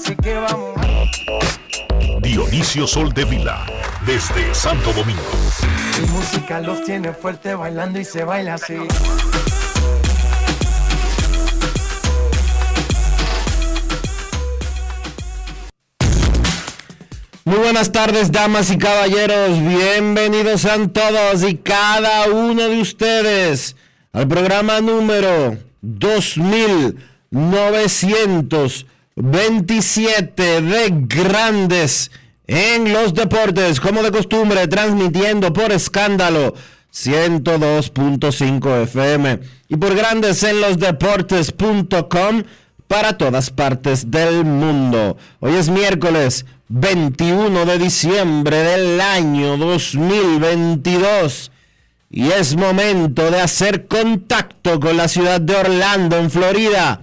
Así que vamos. Dionisio Sol de Vila, desde Santo Domingo. Mi música los tiene fuerte bailando y se baila así. Muy buenas tardes, damas y caballeros. Bienvenidos a todos y cada uno de ustedes al programa número 2927 de Grandes en los Deportes, como de costumbre, transmitiendo por escándalo 102.5 FM y por Grandes en los Deportes.com para todas partes del mundo. Hoy es miércoles 21 de diciembre del año 2022 y es momento de hacer contacto con la ciudad de Orlando, en Florida,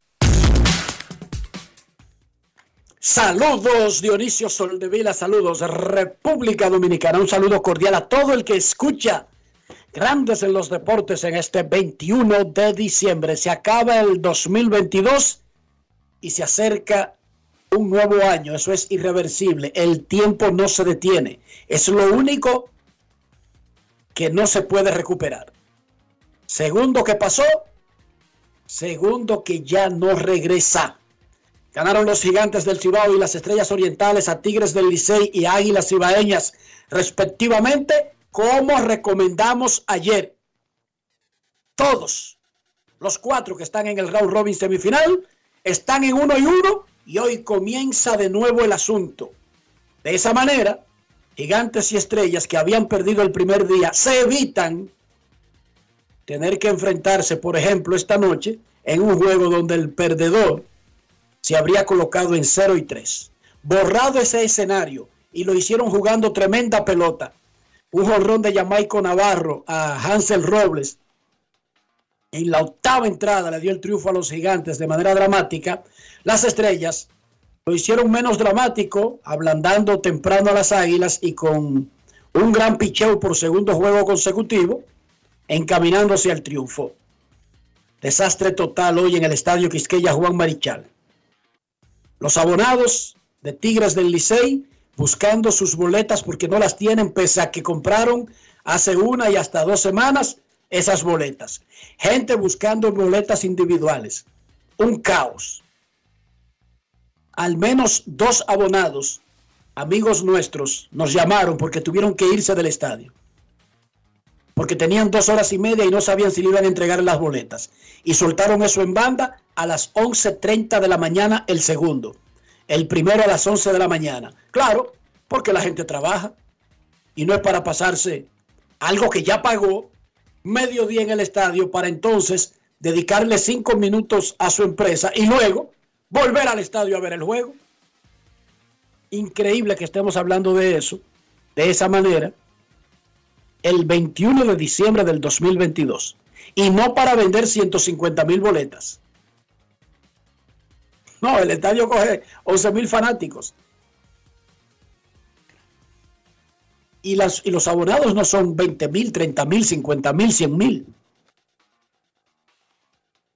Saludos Dionisio Soldevila, saludos República Dominicana, un saludo cordial a todo el que escucha Grandes en los Deportes en este 21 de diciembre. Se acaba el 2022 y se acerca un nuevo año, eso es irreversible, el tiempo no se detiene, es lo único que no se puede recuperar. Segundo que pasó, segundo que ya no regresa. Ganaron los gigantes del Cibao y las estrellas orientales a Tigres del Licey y Águilas Cibaeñas, respectivamente, como recomendamos ayer. Todos los cuatro que están en el round robin semifinal están en uno y uno y hoy comienza de nuevo el asunto. De esa manera, gigantes y estrellas que habían perdido el primer día se evitan tener que enfrentarse, por ejemplo, esta noche en un juego donde el perdedor se habría colocado en 0 y 3. Borrado ese escenario y lo hicieron jugando tremenda pelota. Un jonrón de Jamaico Navarro a Hansel Robles. En la octava entrada le dio el triunfo a los gigantes de manera dramática. Las estrellas lo hicieron menos dramático, ablandando temprano a las águilas y con un gran picheo por segundo juego consecutivo, encaminándose al triunfo. Desastre total hoy en el estadio Quisqueya Juan Marichal. Los abonados de Tigres del Licey buscando sus boletas porque no las tienen, pese a que compraron hace una y hasta dos semanas esas boletas. Gente buscando boletas individuales. Un caos. Al menos dos abonados, amigos nuestros, nos llamaron porque tuvieron que irse del estadio. Porque tenían dos horas y media y no sabían si le iban a entregar las boletas. Y soltaron eso en banda a las 11.30 de la mañana el segundo. El primero a las 11 de la mañana. Claro, porque la gente trabaja. Y no es para pasarse algo que ya pagó medio día en el estadio para entonces dedicarle cinco minutos a su empresa y luego volver al estadio a ver el juego. Increíble que estemos hablando de eso, de esa manera. el 21 de diciembre del 2022 y no para vender 150 mil boletas. No, el estadio coge 11 mil fanáticos. Y, las, y los abonados no son 20 mil, 30 mil, 50 mil, 100 mil.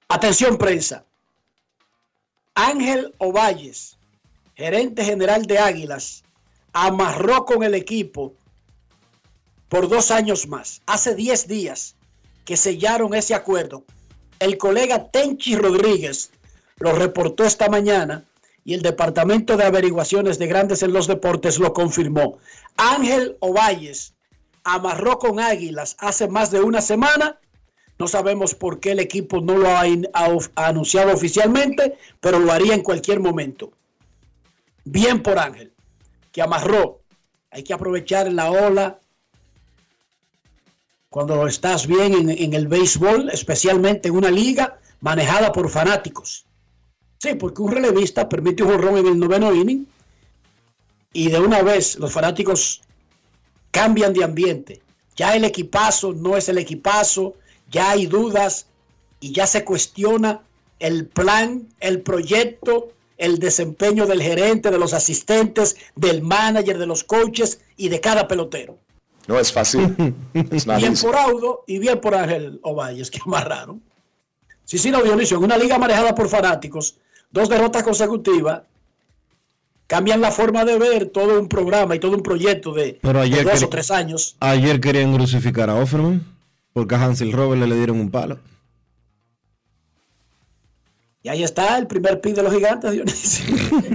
Atención prensa. Ángel Ovalles, gerente general de Águilas, amarró con el equipo por dos años más. Hace 10 días que sellaron ese acuerdo. El colega Tenchi Rodríguez lo reportó esta mañana y el Departamento de Averiguaciones de Grandes en los Deportes lo confirmó. Ángel Ovalles amarró con Águilas hace más de una semana. No sabemos por qué el equipo no lo ha, ha anunciado oficialmente, pero lo haría en cualquier momento. Bien por Ángel, que amarró. Hay que aprovechar la ola cuando estás bien en, el béisbol, especialmente en una liga manejada por fanáticos. Sí, porque un relevista permite un jorrón en el noveno inning y de una vez los fanáticos cambian de ambiente. Ya el equipazo no es el equipazo, ya hay dudas y ya se cuestiona el plan, el proyecto, el desempeño del gerente, de los asistentes, del manager, de los coaches y de cada pelotero. No es fácil. bien por Audo y bien por Ángel Ovalles, que amarraron. Sí, sí, no, Dionisio, en una liga manejada por fanáticos, dos derrotas consecutivas, cambian la forma de ver todo un programa y todo un proyecto de, dos o tres años. Ayer querían crucificar a Offerman porque a Hansel Robert le, le dieron un palo. Y ahí está el primer pick de los gigantes, Dionisio.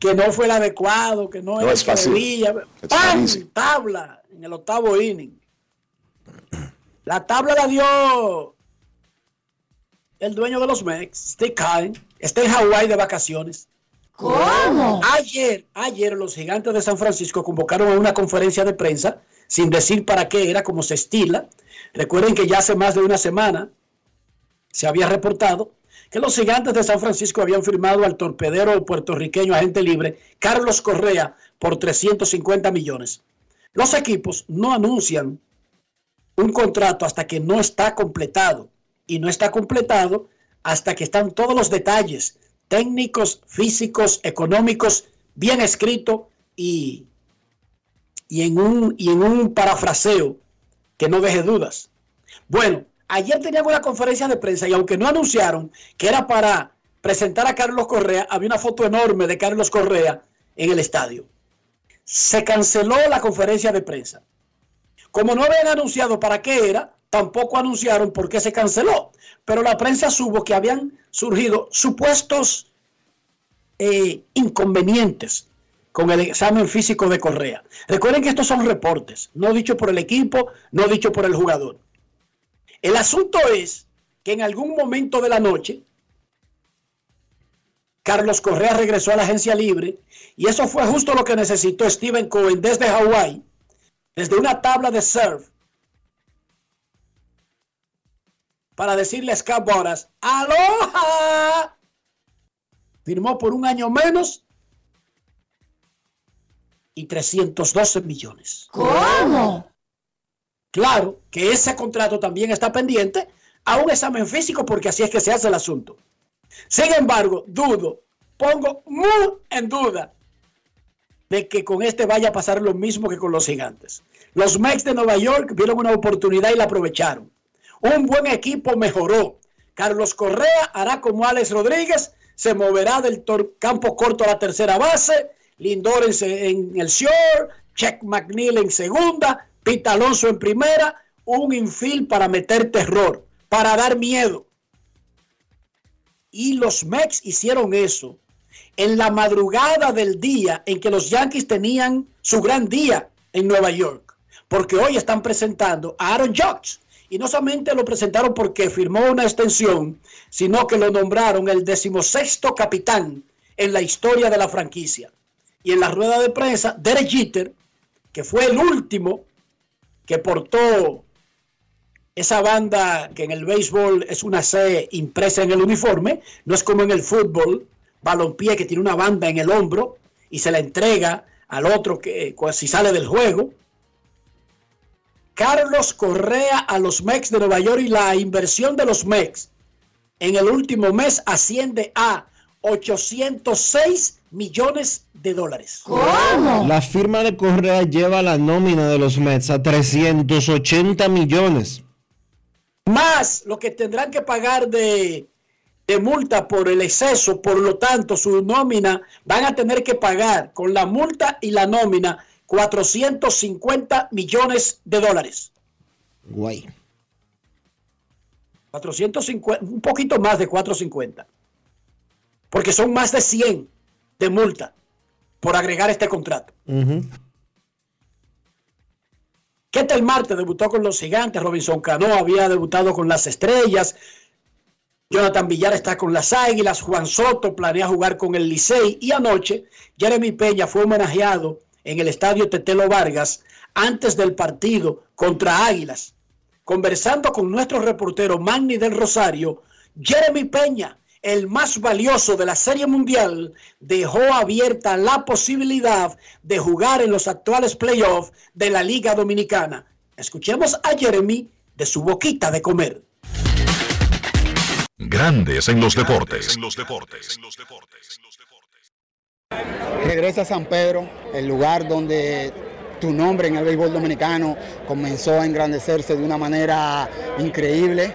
que no fue el adecuado, que no, es fácil. ¡Pam! Tabla en el octavo inning. La tabla la dio el dueño de los Mex, Steve Kine. Está en Hawái de vacaciones. ¿Cómo? Ayer, ayer los gigantes de San Francisco convocaron a una conferencia de prensa sin decir para qué era, como se estila. Recuerden que ya hace más de una semana se había reportado que los gigantes de San Francisco habían firmado al torpedero puertorriqueño agente libre Carlos Correa por 350 millones. Los equipos no anuncian un contrato hasta que no está completado y no está completado hasta que están todos los detalles técnicos, físicos, económicos bien escritos y, y, en un, y en un parafraseo que no deje dudas. Bueno, Ayer tenían una conferencia de prensa y aunque no anunciaron que era para presentar a Carlos Correa, había una foto enorme de Carlos Correa en el estadio. Se canceló la conferencia de prensa. Como no habían anunciado para qué era, tampoco anunciaron por qué se canceló. Pero la prensa supo que habían surgido supuestos eh, inconvenientes con el examen físico de Correa. Recuerden que estos son reportes, no dicho por el equipo, no dicho por el jugador. El asunto es que en algún momento de la noche, Carlos Correa regresó a la agencia libre y eso fue justo lo que necesitó Steven Cohen desde Hawái, desde una tabla de surf, para decirle a Scott Boras, ¡Aloha! Firmó por un año menos y 312 millones. ¿Cómo? Claro que ese contrato también está pendiente a un examen físico porque así es que se hace el asunto. Sin embargo, dudo, pongo muy en duda de que con este vaya a pasar lo mismo que con los gigantes. Los Mets de Nueva York vieron una oportunidad y la aprovecharon. Un buen equipo mejoró. Carlos Correa hará como Alex Rodríguez, se moverá del campo corto a la tercera base, Lindor en, el short, Check McNeil en segunda, Pita Alonso en primera, un infil para meter terror, para dar miedo. Y los Mex hicieron eso en la madrugada del día en que los Yankees tenían su gran día en Nueva York. Porque hoy están presentando a Aaron Judge. Y no solamente lo presentaron porque firmó una extensión, sino que lo nombraron el decimosexto capitán en la historia de la franquicia. Y en la rueda de prensa, Derek Jeter, que fue el último que portó esa banda que en el béisbol es una C impresa en el uniforme, no es como en el fútbol, balompié que tiene una banda en el hombro y se la entrega al otro que si sale del juego. Carlos Correa a los Mex de Nueva York y la inversión de los Mex en el último mes asciende a 806 millones de dólares. ¿Cómo? La firma de Correa lleva la nómina de los Mets a 380 millones. Más lo que tendrán que pagar de, de multa por el exceso, por lo tanto, su nómina van a tener que pagar con la multa y la nómina 450 millones de dólares. Guay. 450, un poquito más de 450. Porque son más de 100 de multa por agregar este contrato. Ujú. ¿Qué tal Marte debutó con los gigantes? Robinson Cano había debutado con las estrellas. Jonathan Villar está con las águilas. Juan Soto planea jugar con el Licey. Y anoche, Jeremy Peña fue homenajeado en el estadio Tetelo Vargas antes del partido contra Águilas. Conversando con nuestro reportero Magni del Rosario, Jeremy Peña, el más valioso de la Serie Mundial, dejó abierta la posibilidad de jugar en los actuales playoffs de la Liga Dominicana. Escuchemos a Jeremy de su boquita de comer. Grandes en los deportes. Regresa a San Pedro, el lugar donde tu nombre en el béisbol dominicano comenzó a engrandecerse de una manera increíble.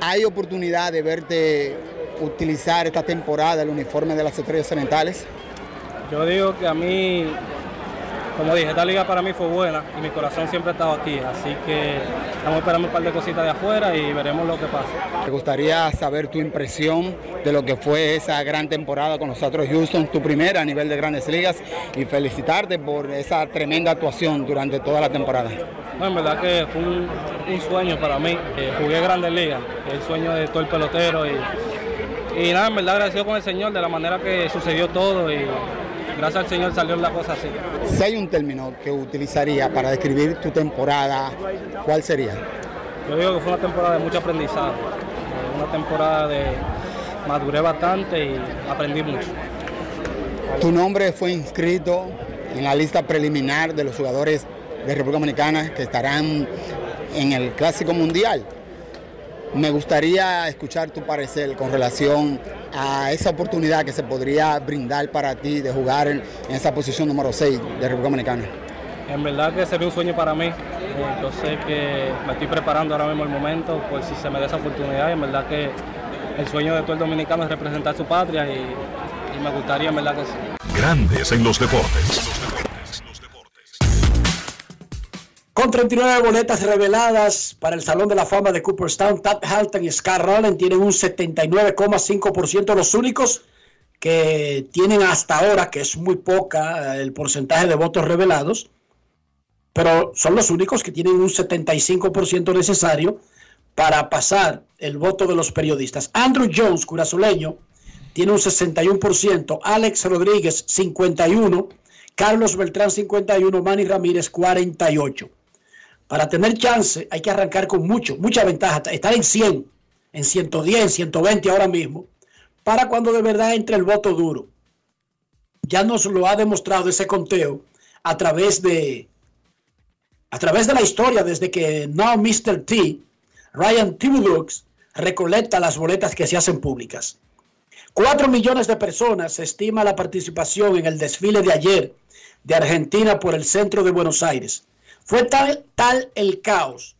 Hay oportunidad de verte utilizar esta temporada el uniforme de las estrellas orientales. Yo digo que a mí, como dije, esta liga para mí fue buena y mi corazón siempre ha estado aquí, así que estamos esperando un par de cositas de afuera y veremos lo que pasa. Me gustaría saber tu impresión de lo que fue esa gran temporada con los Astros Houston, tu primera a nivel de grandes ligas, y felicitarte por esa tremenda actuación durante toda la temporada. No, en verdad que fue un, un sueño para mí. Eh, jugué Grandes Ligas, el sueño de todo el pelotero. Y, y nada, en verdad agradecido con el Señor de la manera que sucedió todo y gracias al Señor salió la cosa así. Si hay un término que utilizaría para describir tu temporada, ¿cuál sería? Yo digo que fue una temporada de mucho aprendizaje, una temporada de maduré bastante y aprendí mucho. Tu nombre fue inscrito en la lista preliminar de los jugadores de República Dominicana que estarán en el Clásico Mundial. Me gustaría escuchar tu parecer con relación a esa oportunidad que se podría brindar para ti de jugar en, en esa posición número 6 de República Dominicana. En verdad que sería un sueño para mí. Eh, Yo sé que me estoy preparando ahora mismo el momento por si se me da esa oportunidad. Y en verdad que el sueño de todo el dominicano es representar su patria y, y me gustaría en verdad que sí. Grandes en los deportes. Con 39 boletas reveladas para el Salón de la Fama de Cooperstown, Tad Halton y Scar Rowland tienen un 79,5% los únicos que tienen hasta ahora, que es muy poca eh, el porcentaje de votos revelados, pero son los únicos que tienen un 75% necesario para pasar el voto de los periodistas. Andrew Jones, curazoleño, tiene un 61%, Alex Rodríguez 51%, Carlos Beltrán 51%, Manny Ramírez 48%. Para tener chance hay que arrancar con mucho, mucha ventaja, estar en 100, en 110, en 120 ahora mismo, para cuando de verdad entre el voto duro. Ya nos lo ha demostrado ese conteo a través de a través de la historia desde que Now Mr. T, Ryan Thibodeau recolecta las boletas que se hacen públicas. Cuatro millones de personas se estima la participación en el desfile de ayer de Argentina por el centro de Buenos Aires. Fue tal, tal el caos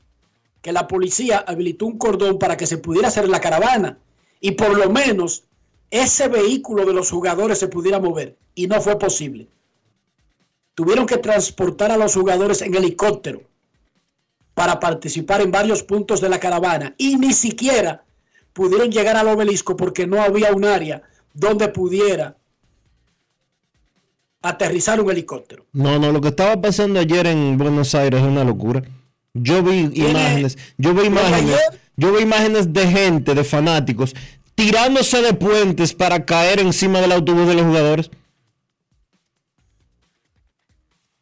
que la policía habilitó un cordón para que se pudiera hacer la caravana y por lo menos ese vehículo de los jugadores se pudiera mover y no fue posible. Tuvieron que transportar a los jugadores en helicóptero para participar en varios puntos de la caravana y ni siquiera pudieron llegar al obelisco porque no había un área donde pudiera aterrizar un helicóptero. No, no, lo que estaba pasando ayer en Buenos Aires es una locura. Yo vi ¿Tiene- imágenes, yo vi ¿Lo de imágenes, yo vi imágenes de gente, de fanáticos, tirándose de puentes para caer encima del autobús de los jugadores.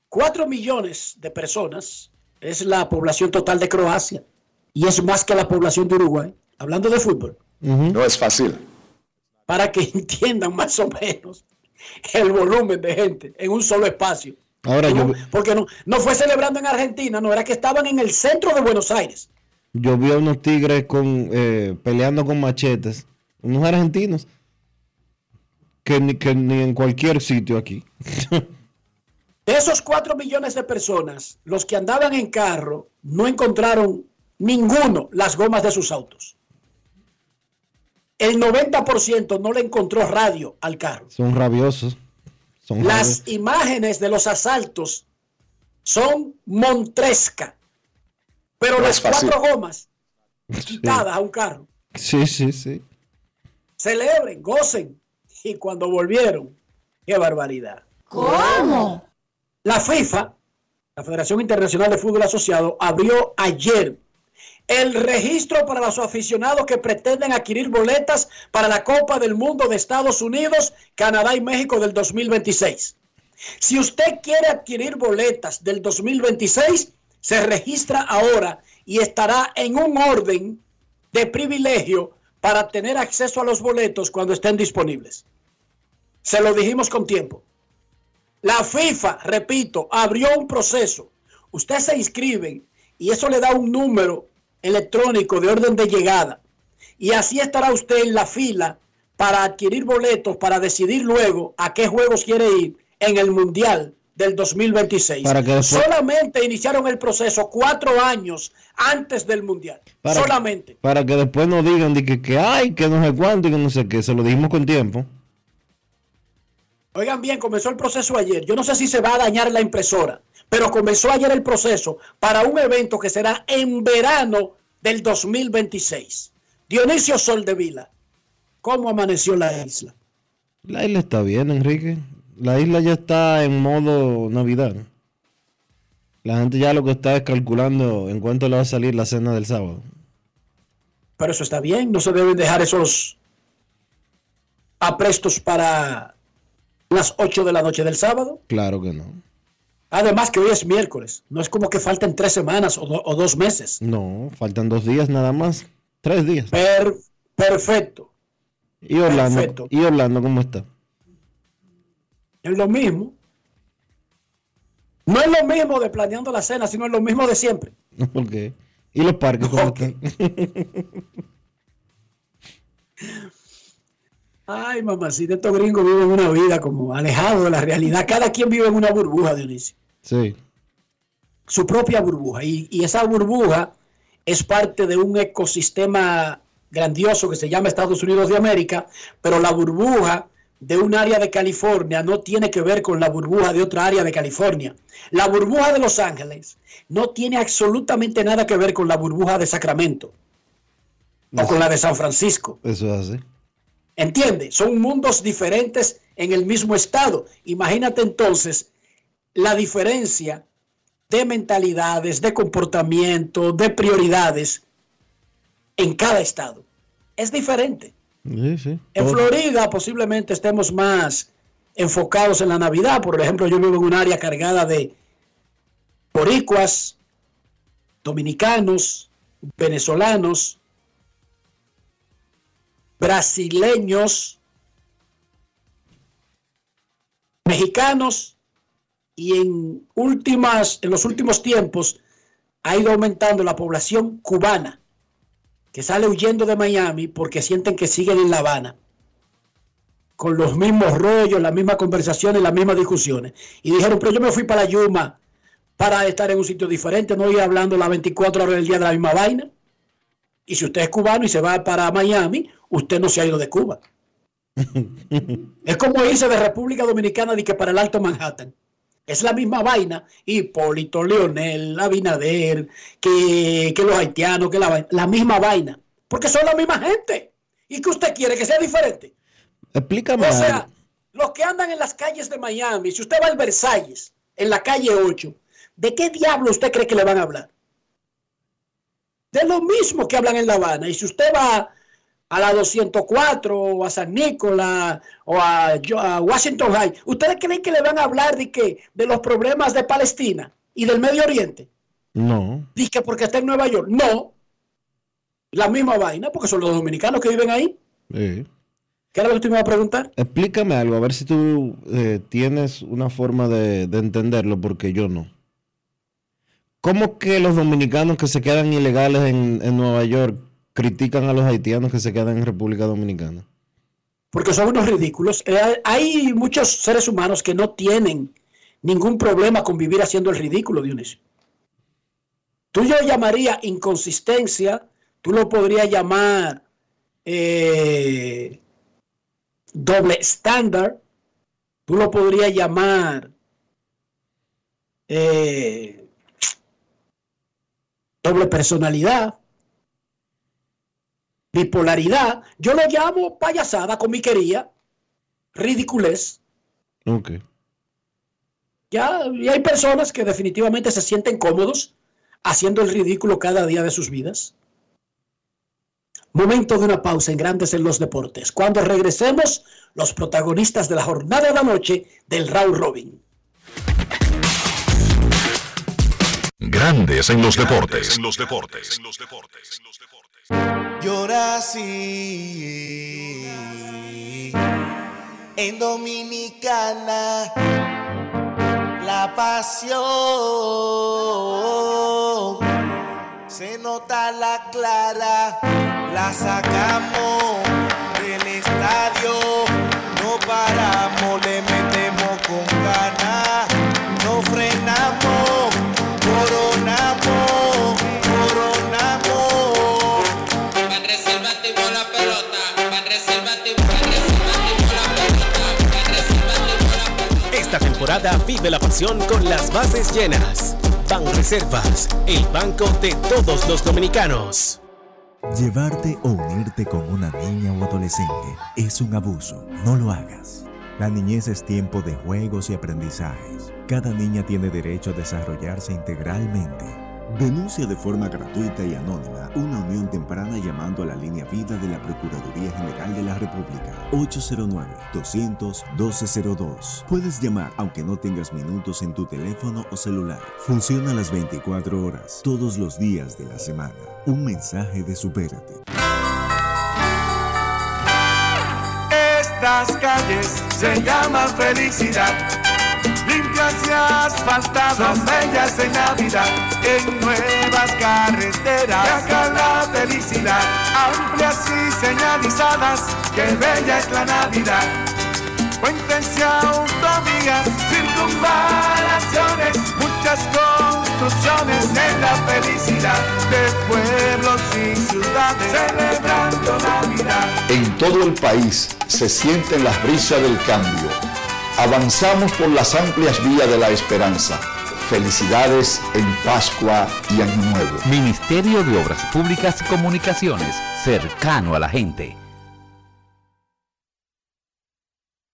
Cuatro millones de personas es la población total de Croacia y es más que la población de Uruguay, hablando de fútbol, No es fácil. para que entiendan más o menos el volumen de gente en un solo espacio. Ahora yo, Porque no, no fue celebrando en Argentina, no, era que estaban en el centro de Buenos Aires. yo vi a unos tigres con, eh, peleando con machetes, unos argentinos, que ni, que ni en cualquier sitio aquí. De esos 4 millones de personas, los que andaban en carro no encontraron ninguno las gomas de sus autos. El 90% no le encontró radio al carro. Son rabiosos. Son Las imágenes de los asaltos son montresca, pero No las cuatro gomas quitadas a un carro. Sí, sí, sí. Celebren, gocen. Y cuando volvieron, qué barbaridad. ¿Cómo? La FIFA, la Federación Internacional de Fútbol Asociado, abrió ayer el registro para los aficionados que pretenden adquirir boletas para la Copa del Mundo de Estados Unidos, Canadá y México del 2026. Si usted quiere adquirir boletas del 2026, se registra ahora y estará en un orden de privilegio para tener acceso a los boletos cuando estén disponibles. Se lo dijimos con tiempo. La FIFA, repito, abrió un proceso. Usted se inscribe y eso le da un número electrónico de orden de llegada. Y así estará usted en la fila para adquirir boletos, para decidir luego a qué juegos quiere ir en el Mundial del 2026. Para que después- Solamente iniciaron el proceso cuatro años antes del Mundial. Para- Solamente. Para que después no digan de que, que hay, que no sé cuánto y que no sé qué. Se lo dijimos con tiempo. Oigan bien, comenzó el proceso ayer. Yo no sé si se va a dañar la impresora, pero comenzó ayer el proceso para un evento que será en verano del 2026. Dionisio Soldevila, ¿cómo amaneció la isla? La isla está bien, Enrique. La isla ya está en modo Navidad. La gente ya lo que está es calculando en cuánto le va a salir la cena del sábado. Pero eso está bien, no se deben dejar esos aprestos para las 8 de la noche del sábado. Claro que no. Además que hoy es miércoles, no es como que falten tres semanas o, do- o dos meses. No, faltan dos días nada más. Tres días. Per- perfecto. ¿Y Orlando? perfecto. ¿Y Orlando cómo está? Es lo mismo. No es lo mismo de planeando la cena, sino es lo mismo de siempre. ¿Por qué? ¿Y los parques cómo Ok. están? Ay, mamacita, estos gringos viven una vida como alejado de la realidad. Cada quien vive en una burbuja, Dionisio. sí. Su propia burbuja. Y, y esa burbuja es parte de un ecosistema grandioso que se llama Estados Unidos de América, pero la burbuja de un área de California no tiene que ver con la burbuja de otra área de California. La burbuja de Los Ángeles no tiene absolutamente nada que ver con la burbuja de Sacramento o con la de San Francisco. Eso es así. ¿Entiende? Son mundos diferentes en el mismo estado. Imagínate entonces la diferencia de mentalidades, de comportamiento, de prioridades en cada estado. Es diferente. Sí, sí. En Florida posiblemente estemos más enfocados en la Navidad. Por ejemplo, yo vivo en un área cargada de boricuas, dominicanos, venezolanos, brasileños, mexicanos y en últimas en los últimos tiempos ha ido aumentando la población cubana que sale huyendo de Miami porque sienten que siguen en La Habana con los mismos rollos, las mismas conversaciones, las mismas discusiones. Y dijeron, pero yo me fui para Yuma para estar en un sitio diferente, no ir hablando las 24 horas del día de la misma vaina. Y si usted es cubano y se va para Miami, usted no se ha ido de Cuba. es como irse de República Dominicana de que para el Alto Manhattan. Es la misma vaina. Hipólito, Leonel, Abinader, que, que los haitianos, que la, vaina- la misma vaina. Porque son la misma gente. ¿Y que usted quiere que sea diferente? Explícame O sea, los que andan en las calles de Miami, si usted va al Versalles, en la calle 8, ¿de qué diablo usted cree que le van a hablar? De lo mismo que hablan en La Habana. Y si usted va a la 204 o a San Nicolás o a, Washington High, ¿ustedes creen que le van a hablar de qué? De los problemas de Palestina y del Medio Oriente. No. Dice que porque está en Nueva York. No. La misma vaina, porque son los dominicanos que viven ahí. Sí. ¿Qué era lo que tú me ibas a preguntar? Explícame algo, a ver si tú eh, tienes una forma de, de entenderlo, porque yo no. ¿Cómo que los dominicanos que se quedan ilegales en, en Nueva York critican a los haitianos que se quedan en República Dominicana? Porque son unos ridículos. Eh, hay muchos seres humanos que no tienen ningún problema con vivir haciendo el ridículo, Dionisio. Tú yo llamaría inconsistencia, tú lo podrías llamar eh, doble estándar, tú lo podrías llamar eh, doble personalidad, bipolaridad. Yo lo llamo payasada, comiquería, ridiculez. Ok. Ya, y hay personas que definitivamente se sienten cómodos haciendo el ridículo cada día de sus vidas. Momento de una pausa en Grandes en los Deportes. Cuando regresemos, los protagonistas de la jornada de la noche del Raúl Robin. Grandes en los deportes. En los deportes. Yo nací en Dominicana, la pasión se nota la clara, la sacamos del estadio, no paramos, le vive la pasión con las bases llenas. Ban Reservas, el banco de todos los dominicanos. Llevarte o unirte con una niña o adolescente es un abuso. No lo hagas. La niñez es tiempo de juegos y aprendizajes. Cada niña tiene derecho a desarrollarse integralmente. Denuncia de forma gratuita y anónima una unión temprana llamando a la línea vida de la Procuraduría General de la República 809-200-1202. Puedes llamar aunque no tengas minutos en tu teléfono o celular. Funciona las 24 horas, todos los días de la semana. Un mensaje de Supérate. Estas calles se llaman felicidad. Limpias y asfaltadas, son bellas en Navidad. En nuevas carreteras, acá la felicidad. Amplias y señalizadas, que bella es la Navidad. Puentes y autovías, circunvalaciones, muchas construcciones en la felicidad de pueblos y ciudades celebrando Navidad. En todo el país se sienten las brisas del cambio. Avanzamos por las amplias vías de la esperanza. Felicidades en Pascua y Año Nuevo. Ministerio de Obras Públicas y Comunicaciones, cercano a la gente.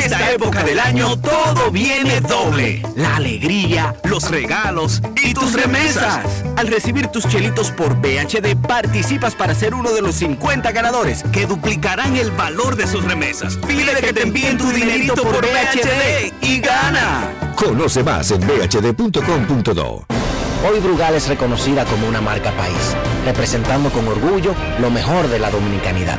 En esta época del año todo viene doble. La alegría, los regalos y tus remesas. Al recibir tus chelitos por BHD participas para ser uno de los 50 ganadores que duplicarán el valor de sus remesas. Pide que te envíen tu dinerito por BHD y gana. Conoce más en bhd.com.do. Hoy Brugal es reconocida como una marca país, representando con orgullo lo mejor de la dominicanidad.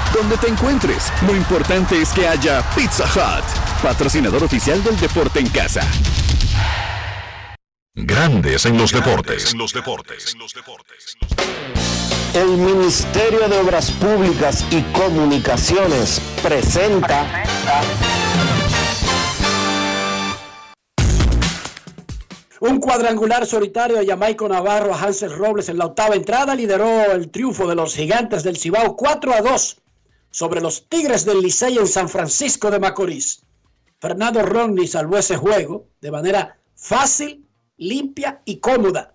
Donde te encuentres, lo importante es que haya Pizza Hut, patrocinador oficial del deporte en casa. Grandes en los deportes. El Ministerio de Obras Públicas y Comunicaciones presenta Un cuadrangular solitario de Jamaico Navarro a Hansel Robles en la octava entrada lideró el triunfo de los gigantes del Cibao 4 a 2 sobre los Tigres del Licey en San Francisco de Macorís. Fernando Romney salvó ese juego de manera fácil, limpia y cómoda.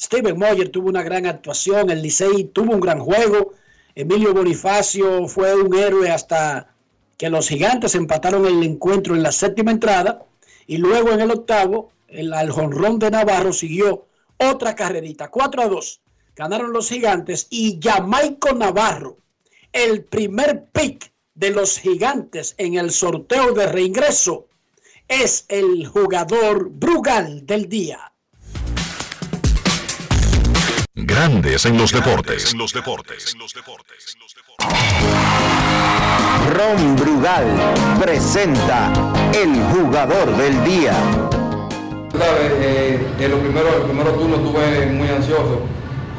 Steven Moyer tuvo una gran actuación, el Licey tuvo un gran juego, Emilio Bonifacio fue un héroe hasta que los gigantes empataron el encuentro en la séptima entrada y luego en el octavo el al jonrón de Navarro siguió otra carrerita, 4 a 2. Ganaron los gigantes y Jamaico Navarro, el primer pick de los gigantes en el sorteo de reingreso, es el jugador Brugal del día. Grandes en los deportes. Ron Brugal presenta el jugador del día. ¿Sabes? Eh, en los primeros, el primero turno estuve muy ansioso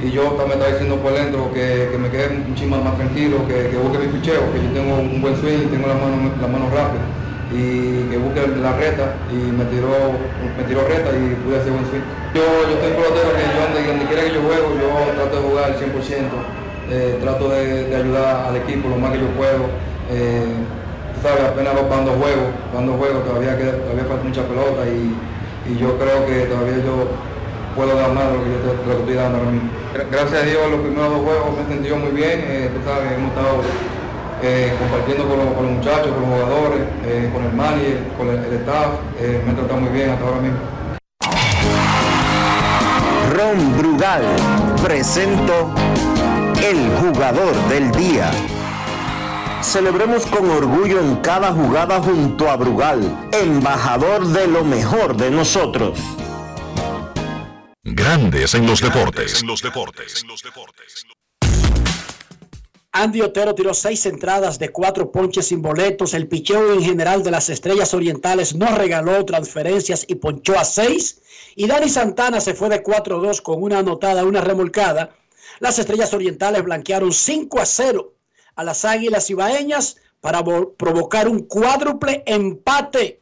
y yo también estaba diciendo por dentro que, que me quede un chisme más tranquilo, que, que busque mi picheo, que yo tengo un buen swing, tengo la mano, la mano rápida y que busque la reta y me tiró, me tiró reta y pude hacer buen swing. Yo, yo estoy pelotero que yo donde, quiera que yo juego, yo trato de jugar al 100%, eh, trato de, de, ayudar al equipo lo más que yo puedo. Eh, sabes, apenas juegos, van dos juegos, todavía, todavía falta mucha pelota y, y yo creo que todavía yo puedo dar más de lo que yo te, lo que estoy dando ahora mismo. Gracias a Dios los primeros dos juegos me he sentido muy bien, eh, tú sabes, hemos estado eh, compartiendo con los, con los, muchachos, con los jugadores, eh, con el manager, con el, el staff, eh, me han tratado muy bien hasta ahora mismo. Ron Brugal presento el jugador del día. Celebremos con orgullo en cada jugada junto a Brugal, embajador de lo mejor de nosotros. Grandes en los deportes. Andy Otero tiró seis entradas de cuatro ponches sin boletos. El picheo en general de las Estrellas Orientales no regaló transferencias y ponchó a seis. Y Dani Santana se fue de 4-2 con una anotada, una remolcada. Las Estrellas Orientales blanquearon 5 a 0 a las Águilas Ibaeñas para provocar un cuádruple empate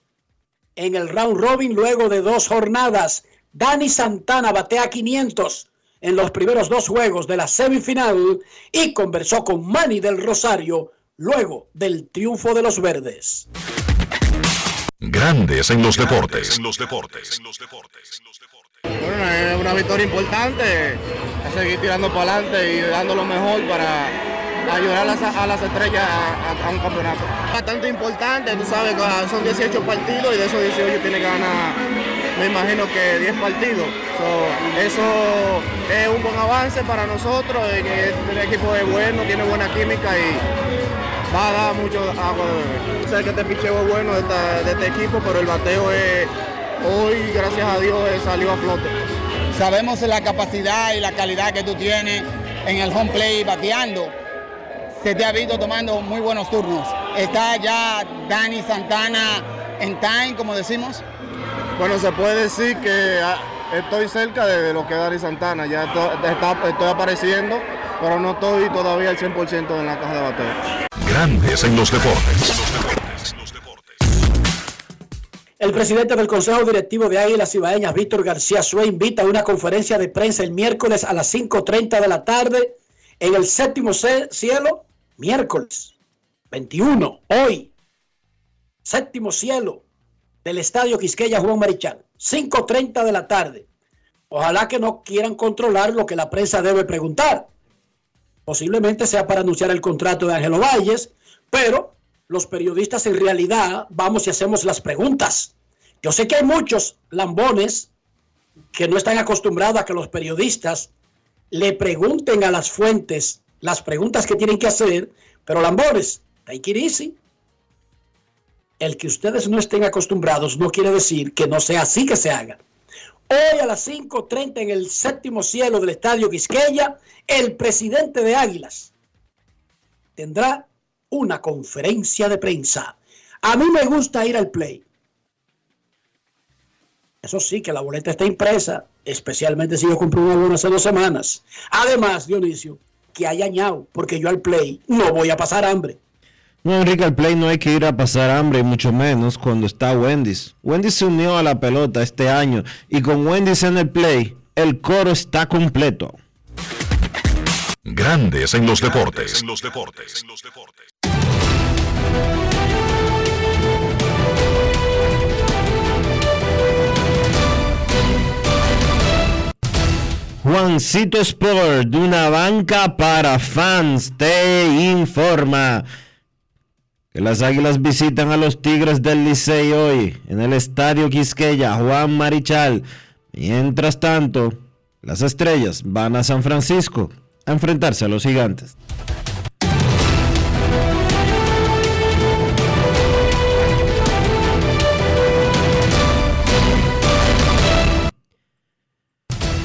en el round robin luego de dos jornadas. Dani Santana batea 500 en los primeros dos juegos de la semifinal y conversó con Manny del Rosario luego del triunfo de los verdes. Grandes en los deportes. Bueno, es una victoria importante, a seguir tirando para adelante y dando lo mejor para ayudar a las, a las estrellas a, a, un campeonato. Bastante importante, tú sabes que son 18 partidos y de esos 18 tiene que ganar, me imagino que 10 partidos. So, eso es un buen avance para nosotros, que el equipo es bueno, tiene buena química y va a dar mucho agua de beber. Sé que este picheo es bueno de, esta, de este equipo, pero el bateo es, hoy, gracias a Dios, salió a flote. Sabemos la capacidad y la calidad que tú tienes en el home play bateando se te ha visto tomando muy buenos turnos. Está ya Dani Santana en time, como decimos. Bueno, se puede decir que estoy cerca de lo que Dani Santana. Ya está, estoy apareciendo, pero no estoy todavía al 100% en la caja de bateo. Grandes en los deportes. El presidente del Consejo Directivo de Águilas Ibaeñas, Víctor García Sue, invita a una conferencia de prensa el miércoles a las 5.30 de la tarde en el séptimo cielo miércoles 21, hoy, séptimo cielo del Estadio Quisqueya Juan Marichal, 5.30 de la tarde. Ojalá que no quieran controlar lo que la prensa debe preguntar. Posiblemente sea para anunciar el contrato de Ángelo Valles, pero los periodistas en realidad vamos y hacemos las preguntas. Yo sé que hay muchos lambones que no están acostumbrados a que los periodistas le pregunten a las fuentes las preguntas que tienen que hacer, pero lambones, take. El que ustedes no estén acostumbrados no quiere decir que no sea así que se haga. Hoy a las 5.30 en el séptimo cielo del Estadio Quisqueya, el presidente de Águilas tendrá una conferencia de prensa. A mí me gusta ir al play. Eso sí, que la boleta está impresa, especialmente si yo compré una buena hace dos semanas. Además, Dionisio, que haya ñao, porque yo al play no voy a pasar hambre. No, Enrique, al play no hay que ir a pasar hambre, y mucho menos cuando está Wendy's. Wendy's se unió a la pelota este año y con Wendy's en el play, el coro está completo. Grandes en los deportes. En los deportes. Juancito Sport, de una banca para fans, te informa las Águilas visitan a los Tigres del Licey hoy en el Estadio Quisqueya, Juan Marichal. Mientras tanto, las Estrellas van a San Francisco a enfrentarse a los Gigantes.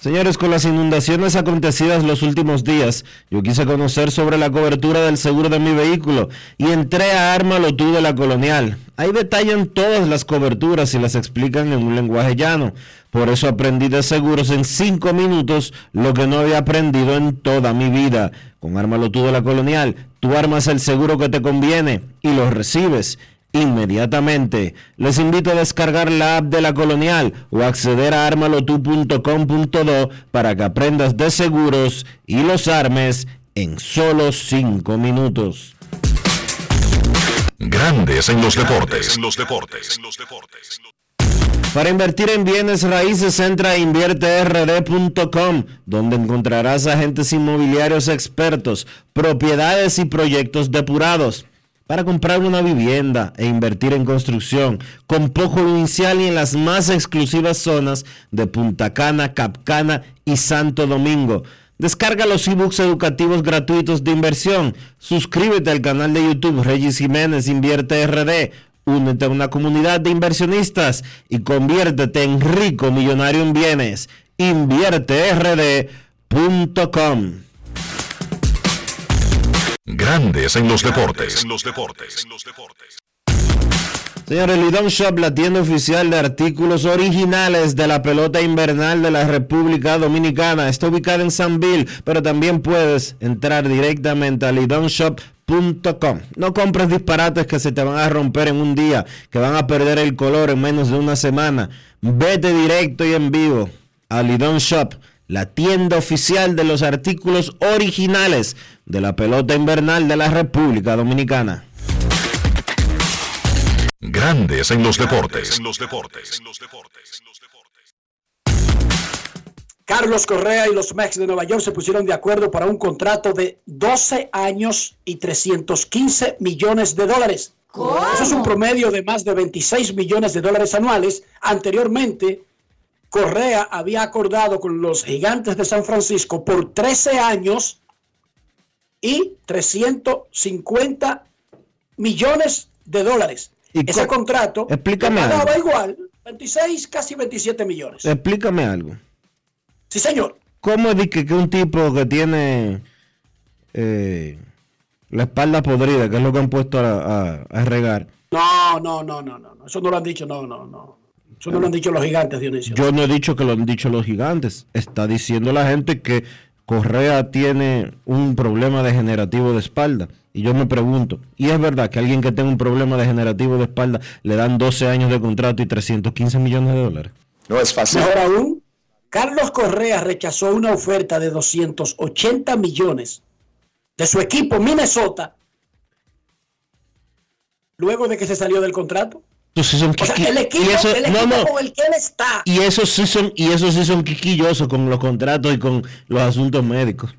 Señores, con las inundaciones acontecidas los últimos días, yo quise conocer sobre la cobertura del seguro de mi vehículo y entré a Ármalo tú de la Colonial. Ahí detallan todas las coberturas y las explican en un lenguaje llano. Por eso aprendí de seguros en cinco minutos lo que no había aprendido en toda mi vida. Con Ármalo tú de la Colonial, tú armas el seguro que te conviene y lo recibes inmediatamente. Les invito a descargar la app de la Colonial o acceder a armalotu.com.do para que aprendas de seguros y los armes en solo 5 minutos. Grandes en los deportes. Para invertir en bienes raíces, entra a invierterd.com, donde encontrarás agentes inmobiliarios expertos, propiedades y proyectos depurados para comprar una vivienda e invertir en construcción con poco inicial y en las más exclusivas zonas de Punta Cana, Capcana y Santo Domingo. Descarga los ebooks educativos gratuitos de inversión. Suscríbete al canal de YouTube Regis Jiménez Invierte RD. Únete a una comunidad de inversionistas y conviértete en rico millonario en bienes. InvierteRD.com Grandes en los deportes. Señores, Lidon Shop, la tienda oficial de artículos originales de la pelota invernal de la República Dominicana, está ubicada en San Bill, pero también puedes entrar directamente a lidonshop.com. No compres disparates que se te van a romper en un día, que van a perder el color en menos de una semana. Vete directo y en vivo a Lidon Shop la tienda oficial de los artículos originales de la pelota invernal de la República Dominicana. Grandes en los deportes. Carlos Correa y los Mex de Nueva York se pusieron de acuerdo para un contrato de 12 años y 315 millones de dólares. Eso es un promedio de más de 26 millones de dólares anuales. Anteriormente, Correa había acordado con los gigantes de San Francisco por 13 años y 350 millones de dólares. Ese contrato explícame pagaba algo. igual, 26, casi 27 millones. Explícame algo. Sí, señor. ¿Cómo es que, que un tipo que tiene eh, la espalda podrida, que es lo que han puesto a, a- a regar? No, no, no, no, no. no. Eso no lo han dicho, no, no, no. Eso no lo han dicho los gigantes, Dionisio. Yo no he dicho que lo han dicho los gigantes. Está diciendo la gente que Correa tiene un problema degenerativo de espalda. Y yo me pregunto, ¿y es verdad que a alguien que tenga un problema degenerativo de espalda le dan 12 años de contrato y 315 millones de dólares? No es fácil. Mejor aún, Carlos Correa rechazó una oferta de 280 millones de su equipo Minnesota luego de que se salió del contrato. Esos sí son O sea, quiqui- el equipo, y eso- el no, equipo no, con el que él está. y esos sí son y esos sí son quiquillosos con los contratos y con los asuntos médicos.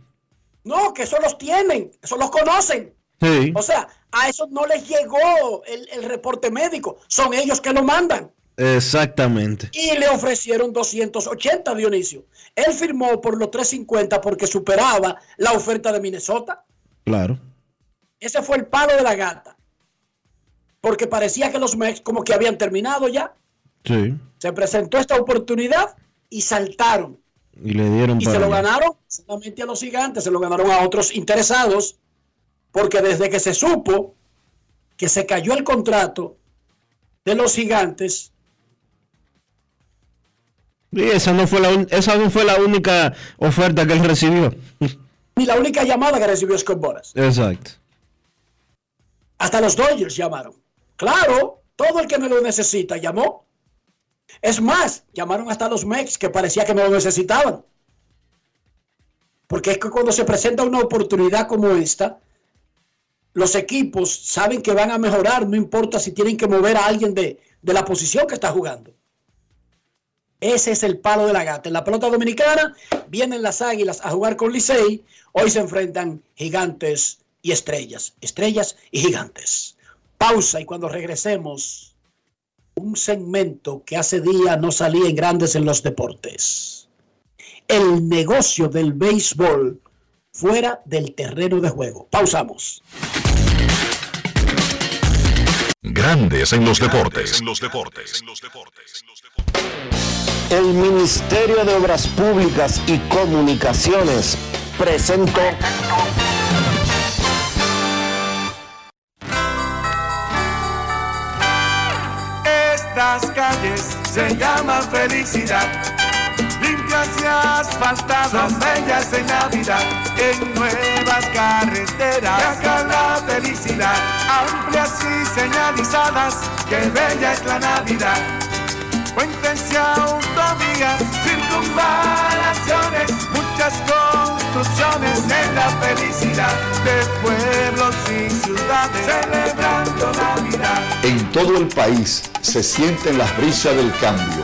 No, que eso los tienen, eso los conocen. Sí. O sea, a esos no les llegó el, el reporte médico, son ellos que lo mandan. Exactamente. Y le ofrecieron 280, Dionisio. Él firmó por los 350 porque superaba la oferta de Minnesota. Claro. Ese fue el palo de la gata. Porque parecía que los Mex como que habían terminado ya. Sí. Se presentó esta oportunidad y saltaron. Y le dieron Y para se lo ganaron solamente a los gigantes, se lo ganaron a otros interesados. Porque desde que se supo que se cayó el contrato de los gigantes, Y esa no fue la un- esa no fue la única oferta que él recibió. ni la única llamada que recibió Scott Boras. Exacto. Hasta los Dodgers llamaron. Claro, todo el que me lo necesita llamó. Es más, llamaron hasta los Mex que parecía que no lo necesitaban. Porque es que cuando se presenta una oportunidad como esta, los equipos saben que van a mejorar, no importa si tienen que mover a alguien de, de la posición que está jugando. Ese es el palo de la gata. En la pelota dominicana vienen las águilas a jugar con Licey. Hoy se enfrentan gigantes y estrellas. Estrellas y gigantes. Pausa y cuando regresemos, un segmento que hace días no salía en grandes en los deportes. El negocio del béisbol fuera del terreno de juego. Pausamos. Grandes en los deportes. El Ministerio de Obras Públicas y Comunicaciones presentó Estas calles se llaman felicidad. Limpias y asfaltadas, son bellas en Navidad. En nuevas carreteras, acá la felicidad. Amplias y señalizadas, que bella es la Navidad. Puentes y autovías, circunvalaciones, muchas construcciones en la felicidad de pueblos y ciudades celebrando Navidad. En todo el país se sienten las brisas del cambio.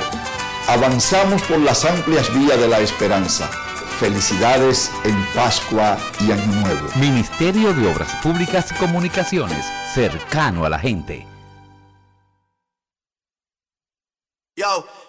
Avanzamos por las amplias vías de la esperanza. Felicidades en Pascua y Año Nuevo. Ministerio de Obras Públicas y Comunicaciones, cercano a la gente. Yo,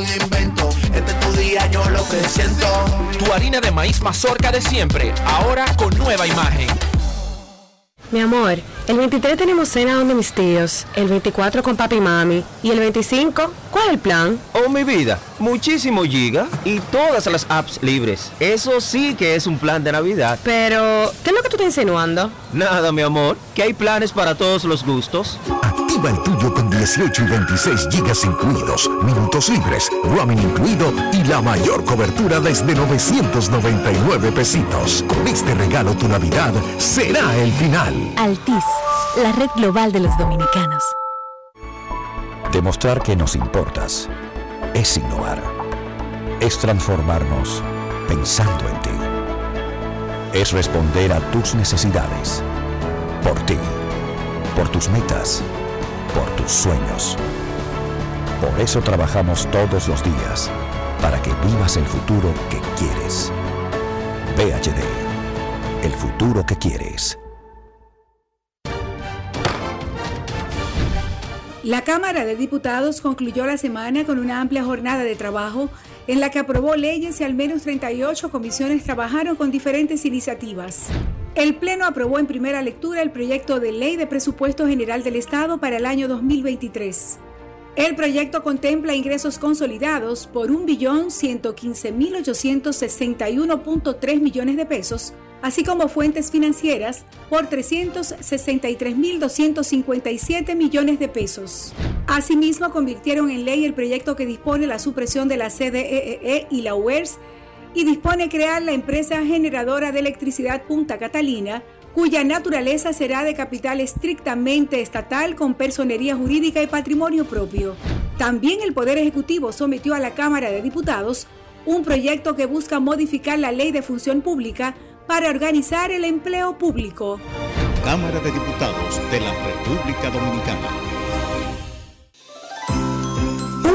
Algún invento. Este es tu día, yo lo que siento. Tu harina de maíz mazorca de siempre, ahora con nueva imagen. Mi amor, el 23 tenemos cena donde mis tíos, el 24 con papi y mami y el 25, ¿cuál es el plan? Oh, mi vida, muchísimo giga y todas las apps libres. Eso sí que es un plan de Navidad. Pero, ¿qué es lo que tú estás insinuando? Nada, mi amor, que hay planes para todos los gustos. Activa el tuyo con 18 y 26 gigas incluidos, minutos libres, roaming incluido y la mayor cobertura desde 999 pesitos. Con este regalo tu Navidad será el final. Altis, la red global de los dominicanos. Demostrar que nos importas es innovar. Es transformarnos pensando en ti. Es responder a tus necesidades. Por ti. Por tus metas. Sueños. Por eso trabajamos todos los días. para que vivas el futuro que quieres. VHD, el futuro que quieres. La Cámara de Diputados concluyó la semana con una amplia jornada de trabajo en la que aprobó leyes y al menos 38 comisiones trabajaron con diferentes iniciativas. El Pleno aprobó en primera lectura el proyecto de ley de presupuesto general del Estado para el año 2023. El proyecto contempla ingresos consolidados por 1.115.861.3 millones de pesos, así como fuentes financieras por 363.257 millones de pesos. Asimismo, convirtieron en ley el proyecto que dispone la supresión de la CDEE e y la UERS y dispone crear la empresa generadora de electricidad Punta Catalina, cuya naturaleza será de capital estrictamente estatal con personería jurídica y patrimonio propio. También el Poder Ejecutivo sometió a la Cámara de Diputados un proyecto que busca modificar la ley de función pública para organizar el empleo público. Cámara de Diputados de la República Dominicana.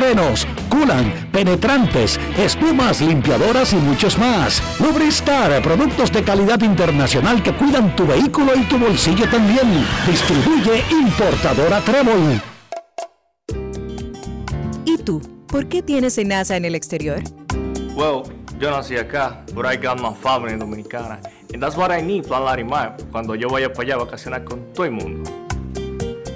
frenos, culan, penetrantes, espumas, limpiadoras y muchos más. Lubristar, productos de calidad internacional que cuidan tu vehículo y tu bolsillo también. Distribuye importadora Trébol. ¿Y tú? ¿Por qué tienes NASA en el exterior? Well, yo nací acá, but I got my family dominicana. And that's what I need, Plan Larimar, cuando yo vaya para allá a vacacionar con todo el mundo.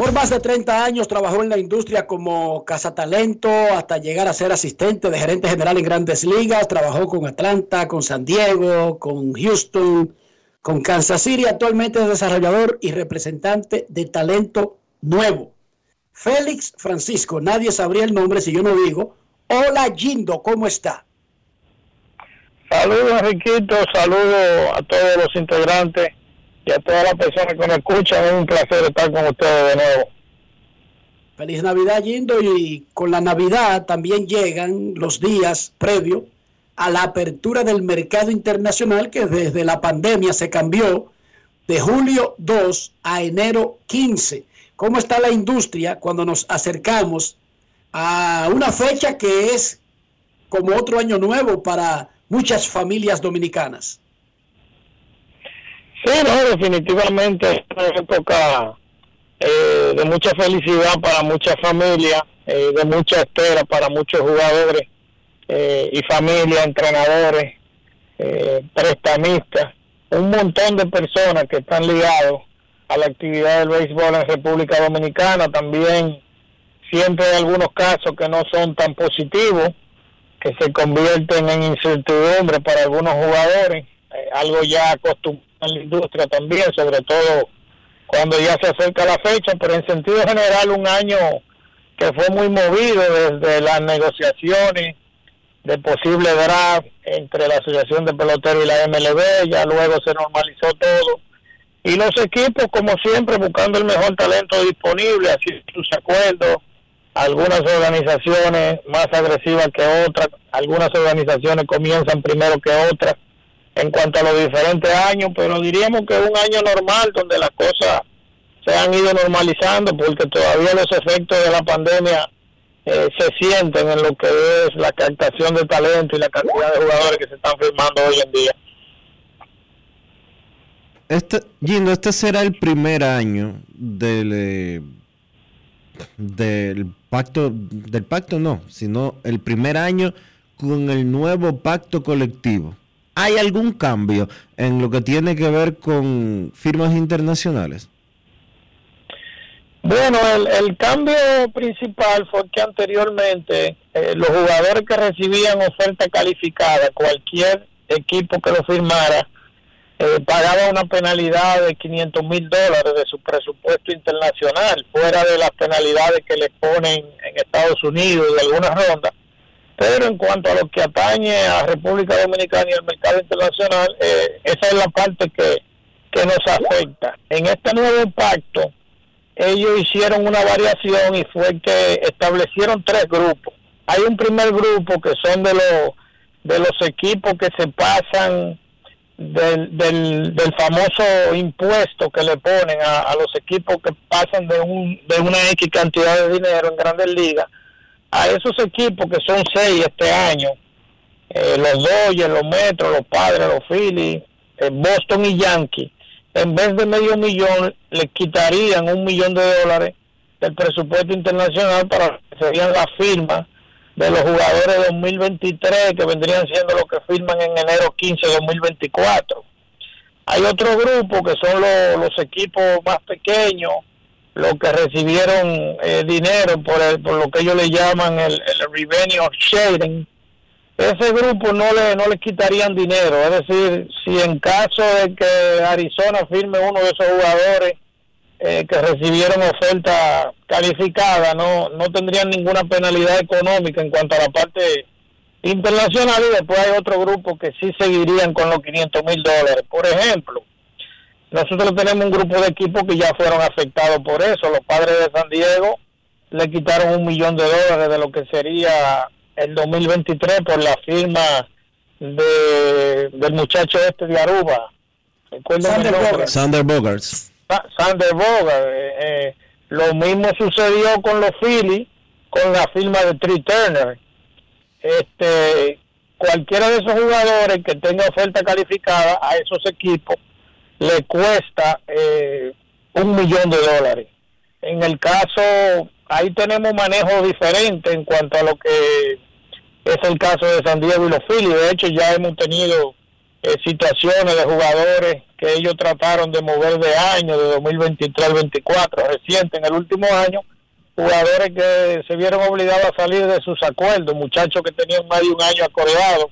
Por más de 30 años trabajó en la industria como cazatalento hasta llegar a ser asistente de gerente general en grandes ligas. Trabajó con Atlanta, con San Diego, con Houston, con Kansas City. Actualmente es desarrollador y representante de talento nuevo. Félix Francisco, nadie sabría el nombre si yo no digo. Hola Gindo, ¿cómo está? Saludos Enriquito, saludos a todos los integrantes y a todas las personas que nos escuchan. Es un placer estar con ustedes de nuevo. Feliz Navidad, Yindo, y con la Navidad también llegan los días previos a la apertura del mercado internacional que desde la pandemia se cambió de julio 2 a enero 15. ¿Cómo está la industria cuando nos acercamos a una fecha que es como otro año nuevo para muchas familias dominicanas? Sí, no, definitivamente es una época eh, de mucha felicidad para muchas familias, eh, de mucha espera para muchos jugadores eh, y familias, entrenadores, prestamistas, un montón de personas que están ligados a la actividad del béisbol en República Dominicana. También siempre hay algunos casos que no son tan positivos, que se convierten en incertidumbre para algunos jugadores, algo ya acostumbrado en la industria también, sobre todo cuando ya se acerca la fecha, pero en sentido general un año que fue muy movido desde las negociaciones de posible draft entre la Asociación de Peloteros y la MLB, ya luego se normalizó todo. Y los equipos, como siempre, buscando el mejor talento disponible, así sus acuerdos, algunas organizaciones más agresivas que otras, algunas organizaciones comienzan primero que otras en cuanto a los diferentes años, pero diríamos que es un año normal donde las cosas se han ido normalizando porque todavía los efectos de la pandemia eh, se sienten en lo que es la captación de talento y la cantidad de jugadores que se están firmando hoy en día. Este, Gino, este será el primer año del, eh, del pacto, del pacto no, sino el primer año con el nuevo pacto colectivo. ¿Hay algún cambio en lo que tiene que ver con firmas internacionales? Bueno, el, cambio principal fue que anteriormente eh, los jugadores que recibían oferta calificada, cualquier equipo que lo firmara, eh, pagaba una penalidad de 500 mil dólares de su presupuesto internacional, fuera de las penalidades que le ponen en Estados Unidos y algunas rondas. Pero en cuanto a lo que atañe a República Dominicana y al mercado internacional, eh, esa es la parte que, que nos afecta. En este nuevo pacto, ellos hicieron una variación y fue que establecieron tres grupos. Hay un primer grupo que son de los de los equipos que se pasan del, del, del famoso impuesto que le ponen a, los equipos que pasan de, un, de una X cantidad de dinero en grandes ligas a esos equipos que son seis este año, eh, los Dodgers, los Metros, los Padres, los Phillies, eh, Boston y Yankees, en vez de medio millón, le quitarían un millón de dólares del presupuesto internacional para que serían las firmas de los jugadores de 2023 que vendrían siendo los que firman en enero 15 de 2024. Hay otro grupo que son los, los equipos más pequeños, los que recibieron eh, dinero por, el, por lo que ellos le llaman el, el revenue sharing, ese grupo no le no le quitarían dinero, es decir, si en caso de que Arizona firme uno de esos jugadores eh, que recibieron oferta calificada, no no tendrían ninguna penalidad económica en cuanto a la parte internacional y después hay otro grupo que sí seguirían con los 500 mil dólares. Por ejemplo, nosotros tenemos un grupo de equipos que ya fueron afectados por eso. Los padres de San Diego le quitaron un millón de dólares de lo que sería el 2023 por la firma de, del muchacho este de Aruba. Sander Bogarts. Sander Bogarts. Eh, eh, lo mismo sucedió con los Phillies, con la firma de Tree Turner. Este, cualquiera de esos jugadores que tenga oferta calificada a esos equipos le cuesta eh, un millón de dólares. En el caso, ahí tenemos manejo diferente en cuanto a lo que es el caso de San Diego y los Phillies. De hecho, ya hemos tenido eh, situaciones de jugadores que ellos trataron de mover de año, de 2023 al 24, reciente en el último año, jugadores que se vieron obligados a salir de sus acuerdos, muchachos que tenían más de un año acordado.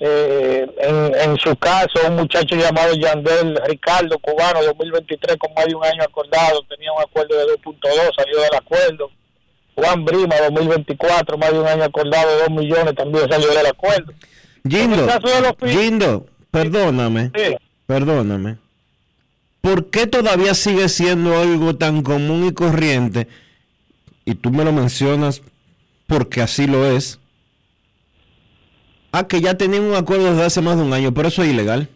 Eh, en, en su caso, un muchacho llamado Yandel Ricardo, cubano, 2023 con más de un año acordado, tenía un acuerdo de 2.2, salió del acuerdo Juan Brima 2024, más de un año acordado, dos millones, también salió del acuerdo. Gindo, perdóname, perdóname. ¿Por qué todavía sigue siendo algo tan común y corriente? Y tú me lo mencionas porque así lo es. Ah, que ya tenían un acuerdo desde hace más de un año, pero eso es ilegal.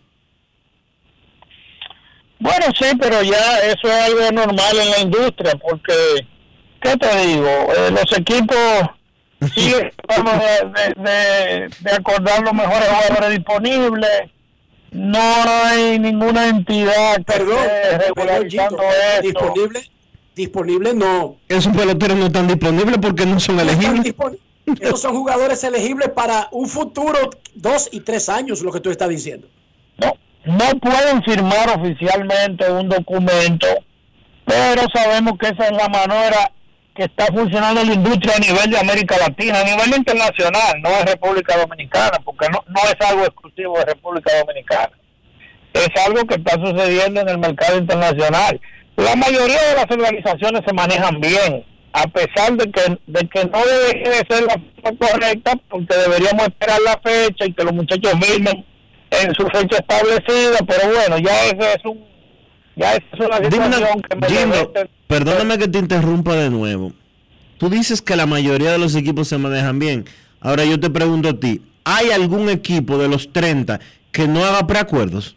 Bueno, sí, pero ya eso es algo normal en la industria, porque ¿qué te digo? Eh, los equipos siguen de, de, acordar los mejores jugadores disponibles. No hay ninguna entidad que Perdón, regularizando eso. Disponible, disponible no. Esos peloteros no están disponibles porque no son elegibles. Esos son jugadores elegibles para un futuro dos y tres años, lo que tú estás diciendo. No, no pueden firmar oficialmente un documento, pero sabemos que esa es la manera que está funcionando la industria a nivel de América Latina, a nivel internacional, no es República Dominicana, porque no, no es algo exclusivo de República Dominicana. Es algo que está sucediendo en el mercado internacional. La mayoría de las organizaciones se manejan bien, a pesar de que, de que no debe de ser la forma correcta, porque deberíamos esperar la fecha y que los muchachos firmen en su fecha establecida, pero bueno, ya eso es un ya eso es una situación que me debe- perdóname que te interrumpa de nuevo. Tú dices que la mayoría de los equipos se manejan bien. Ahora yo te pregunto a ti, ¿hay algún equipo de los 30 que no haga preacuerdos?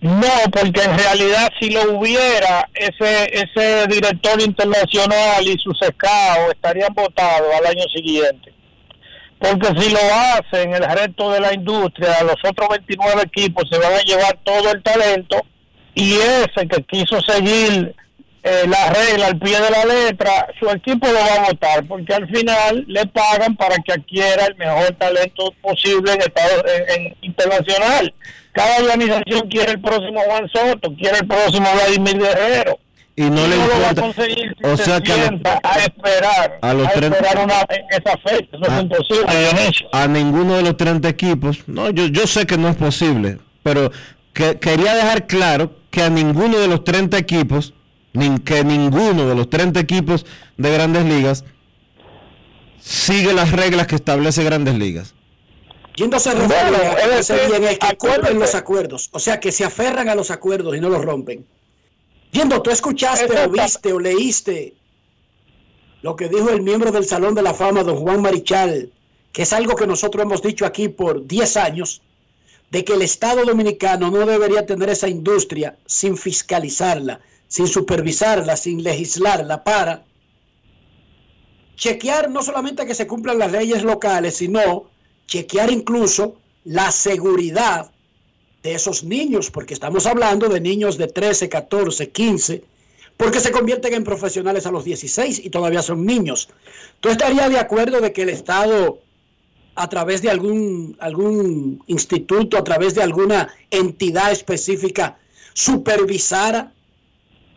No, porque en realidad si lo hubiera, ese ese director internacional y sus escados estarían votados al año siguiente. Porque si lo hacen el resto de la industria, los otros 29 equipos se van a llevar todo el talento y ese que quiso seguir eh, la regla al pie de la letra, su equipo lo va a votar porque al final le pagan para que adquiera el mejor talento posible en Estados en- en internacional. Cada organización quiere el próximo Juan Soto, quiere el próximo Vladimir Guerrero. Y no le lo va a importa. O se sea que a a esperar, a los treinta- esperar una, esa fecha. Eso Ah, es imposible, a ninguno de los 30 equipos. No, yo, yo sé que no es posible, pero que, quería dejar claro que a ninguno de los 30 equipos, que ninguno de los 30 equipos de grandes ligas sigue las reglas que establece grandes ligas. Yendo se Bueno, refiere a es que cumplen los acuerdos, o sea que se aferran a los acuerdos y no los rompen. Yendo, tú escuchaste o viste o leíste lo que dijo el miembro del Salón de la Fama, don Juan Marichal, que es algo que nosotros hemos dicho aquí por 10 años, de que el Estado dominicano no debería tener esa industria sin fiscalizarla, sin supervisarla, sin legislarla para chequear no solamente que se cumplan las leyes locales, sino chequear incluso la seguridad de esos niños, porque estamos hablando de niños de 13, 14, 15, porque se convierten en profesionales a los 16 y todavía son niños. ¿Tú estarías de acuerdo de que el Estado, a través de algún, algún instituto, a través de alguna entidad específica, supervisara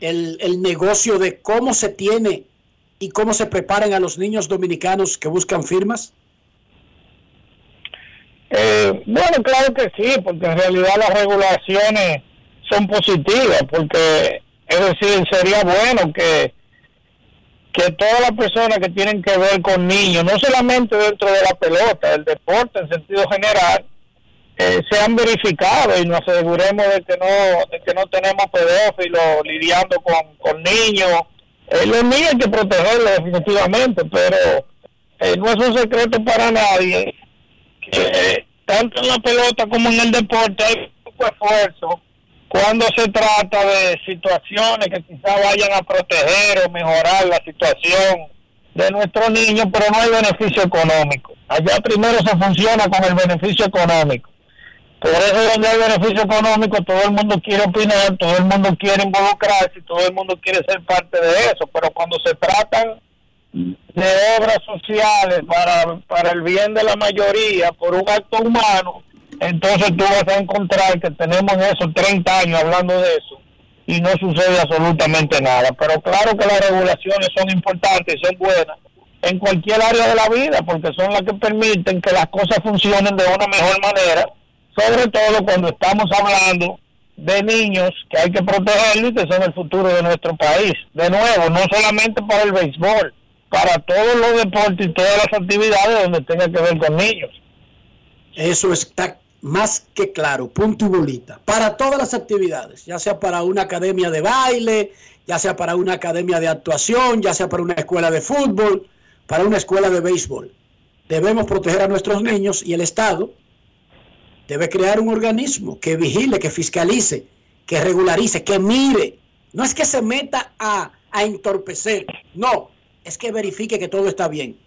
el, el negocio de cómo se tiene y cómo se preparan a los niños dominicanos que buscan firmas? Eh, bueno, claro que sí, porque en realidad las regulaciones son positivas, porque es decir, sería bueno que que todas las personas que tienen que ver con niños, no solamente dentro de la pelota, el deporte en sentido general, eh, sean verificados y nos aseguremos de que no de que no tenemos pedófilos lidiando con, con niños. Eh, los niños hay que protegerlos definitivamente, pero eh, no es un secreto para nadie que eh, tanto en la pelota como en el deporte hay poco esfuerzo cuando se trata de situaciones que quizá vayan a proteger o mejorar la situación de nuestros niños, pero no hay beneficio económico. Allá primero se funciona con el beneficio económico. Por eso donde hay beneficio económico, todo el mundo quiere opinar, todo el mundo quiere involucrarse, todo el mundo quiere ser parte de eso, pero cuando se tratan de obras sociales para, para el bien de la mayoría, por un acto humano, entonces tú vas a encontrar que tenemos esos 30 años hablando de eso y no sucede absolutamente nada. Pero claro que las regulaciones son importantes y son buenas en cualquier área de la vida porque son las que permiten que las cosas funcionen de una mejor manera, sobre todo cuando estamos hablando de niños que hay que protegerlos y que son el futuro de nuestro país. De nuevo, no solamente para el béisbol, para todos los deportes y todas las actividades donde tenga que ver con niños. Eso está más que claro, punto y bolita. Para todas las actividades, ya sea para una academia de baile, ya sea para una academia de actuación, ya sea para una escuela de fútbol, para una escuela de béisbol. Debemos proteger a nuestros niños y el Estado debe crear un organismo que vigile, que fiscalice, que regularice, que mire. No es que se meta a, a entorpecer, no, es que verifique que todo está bien.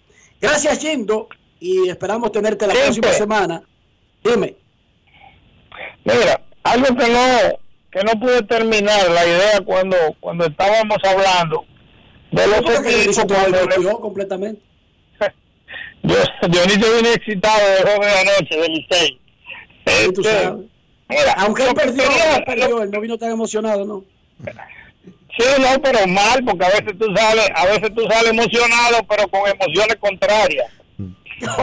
Gracias, Yendo, y esperamos tenerte la próxima semana. Dime. Mira, algo que no que no pude terminar la idea cuando cuando estábamos hablando de los equipos le- completamente. yo Dionisio vine excitado de joven anoche del Licey. Sí, tú Este, sabes. mira, Aunque él perdió, quería- él perdió, él no vino tan emocionado, ¿no? Sí, no, pero mal, porque a veces tú sales, a veces tú sales emocionado, pero con emociones contrarias.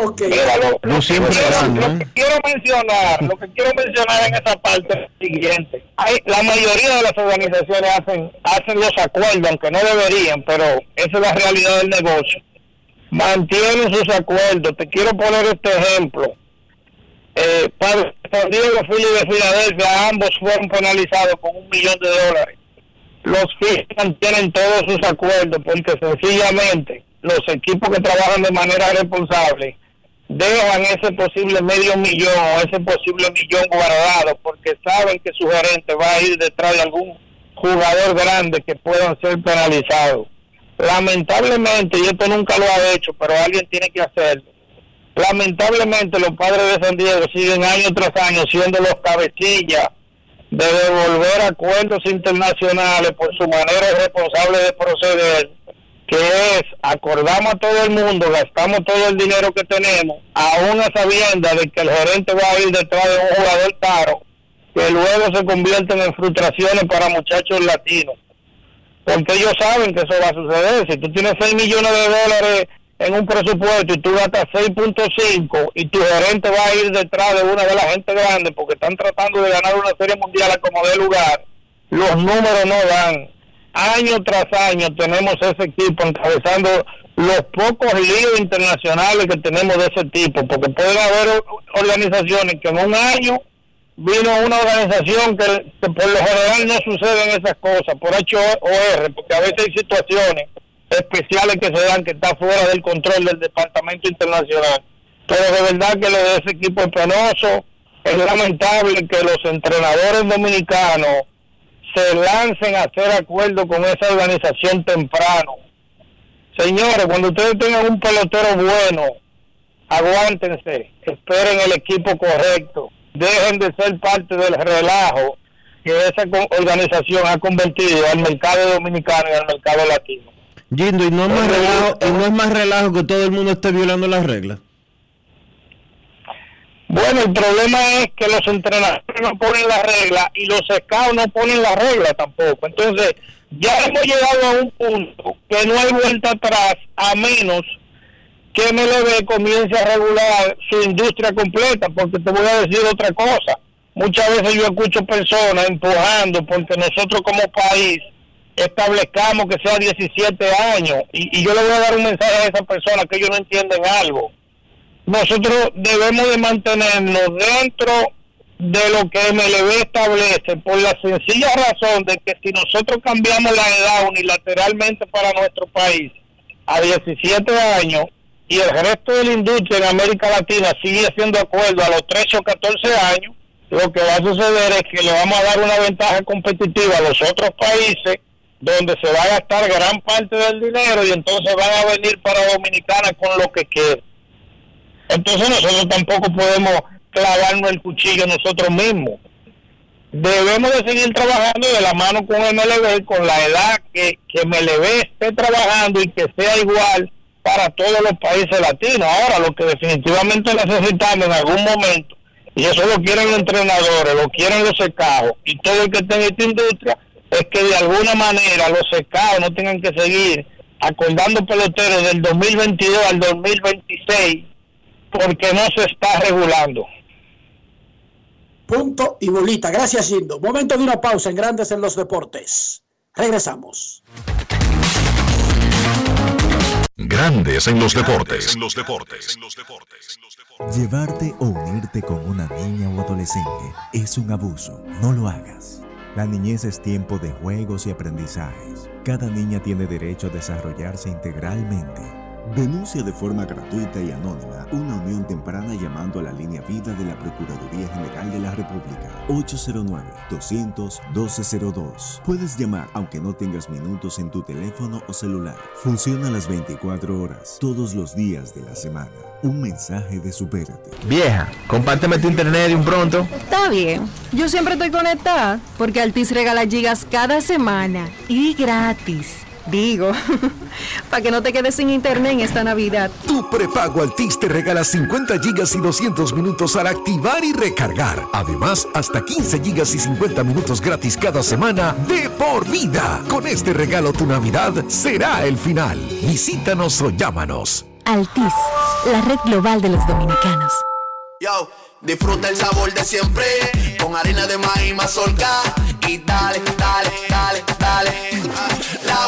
Okay. Mira, lo, No lo siempre lo que quiero mencionar, lo que quiero mencionar en esa parte es lo siguiente. Hay, la mayoría de las organizaciones hacen, hacen los acuerdos, aunque no deberían, pero esa es la realidad del negocio. Mantienen sus acuerdos. Te quiero poner este ejemplo. Eh, para San Diego Phillies de Filadelfia, ambos fueron penalizados con un millón de dólares. Los Phillies mantienen todos sus acuerdos porque sencillamente los equipos que trabajan de manera responsable dejan ese posible medio millón o ese posible millón guardado porque saben que su gerente va a ir detrás de algún jugador grande que puedan ser penalizados. Lamentablemente, y esto nunca lo ha hecho, pero alguien tiene que hacerlo. Lamentablemente los padres de San Diego siguen año tras año siendo los cabecillas de devolver acuerdos internacionales por su manera irresponsable de proceder, que es acordamos a todo el mundo, gastamos todo el dinero que tenemos, aún a sabiendas de que el gerente va a ir detrás de un jugador caro, que luego se convierten en frustraciones para muchachos latinos. Porque ellos saben que eso va a suceder. Si tú tienes 6 millones de dólares en un presupuesto y tú gastas 6.5 y tu gerente va a ir detrás de una de las gente grande porque están tratando de ganar una serie mundial a como de lugar, los números no dan. Año tras año tenemos ese equipo encabezando los pocos líos internacionales que tenemos de ese tipo, porque pueden haber organizaciones que en un año vino una organización que, por lo general no suceden esas cosas, por hecho o R, porque a veces hay situaciones especiales que se dan que está fuera del control del departamento internacional. Pero de verdad que lo de ese equipo es penoso, es lamentable que los entrenadores dominicanos se lancen a hacer acuerdo con esa organización temprano. Señores, cuando ustedes tengan un pelotero bueno, aguántense, esperen el equipo correcto, dejen de ser parte del relajo que esa organización ha convertido al mercado dominicano y al mercado latino. Gindo, y no es más relajo, y no es más relajo que todo el mundo esté violando las reglas. Bueno, el problema es que los entrenadores no ponen la regla y los scouts no ponen la regla tampoco. Entonces, ya hemos llegado a un punto que no hay vuelta atrás a menos que MLB comience a regular su industria completa, porque te voy a decir otra cosa. Muchas veces yo escucho personas empujando porque nosotros como país establezcamos que sea 17 años y, yo le voy a dar un mensaje a esas personas que ellos no entienden algo. Nosotros debemos de mantenernos dentro de lo que MLB establece por la sencilla razón de que si nosotros cambiamos la edad unilateralmente para nuestro país a 17 años y el resto de la industria en América Latina sigue haciendo acuerdo a los 13 o 14 años, lo que va a suceder es que le vamos a dar una ventaja competitiva a los otros países donde se va a gastar gran parte del dinero y entonces van a venir para Dominicana con lo que quede. Entonces nosotros tampoco podemos clavarnos el cuchillo nosotros mismos. Debemos de seguir trabajando de la mano con MLB, con la edad que, que MLB esté trabajando y que sea igual para todos los países latinos. Ahora, lo que definitivamente necesitamos en algún momento, y eso lo quieren los entrenadores, lo quieren los secados y todo el que esté en esta industria, es que de alguna manera los secados no tengan que seguir acordando peloteros del 2022 al 2026 porque no se está regulando. Punto y bolita. Gracias, Gindo. Momento de una pausa en Grandes en los Deportes. Regresamos. Grandes en los deportes. los deportes. Llevarte o unirte con una niña o adolescente es un abuso. No lo hagas. La niñez es tiempo de juegos y aprendizajes. Cada niña tiene derecho a desarrollarse integralmente. Denuncia de forma gratuita y anónima una unión temprana llamando a la línea vida de la Procuraduría General de la República 809-200-1202. Puedes llamar aunque no tengas minutos en tu teléfono o celular. Funciona las 24 horas, todos los días de la semana. Un mensaje de Supérate. Vieja, compárteme tu internet de un pronto. Está bien. Yo siempre estoy conectada porque Altis regala gigas cada semana y gratis. Digo, para que no te quedes sin internet en esta Navidad. Tu prepago Altis te regala 50 gigas y 200 minutos al activar y recargar. Además, hasta 15 gigas y 50 minutos gratis cada semana de por vida. Con este regalo tu Navidad será el final. Visítanos o llámanos. Altis, la red global de los dominicanos. Yo, disfruta el sabor de siempre con harina de maíz mazorca y dale, dale, dale, dale.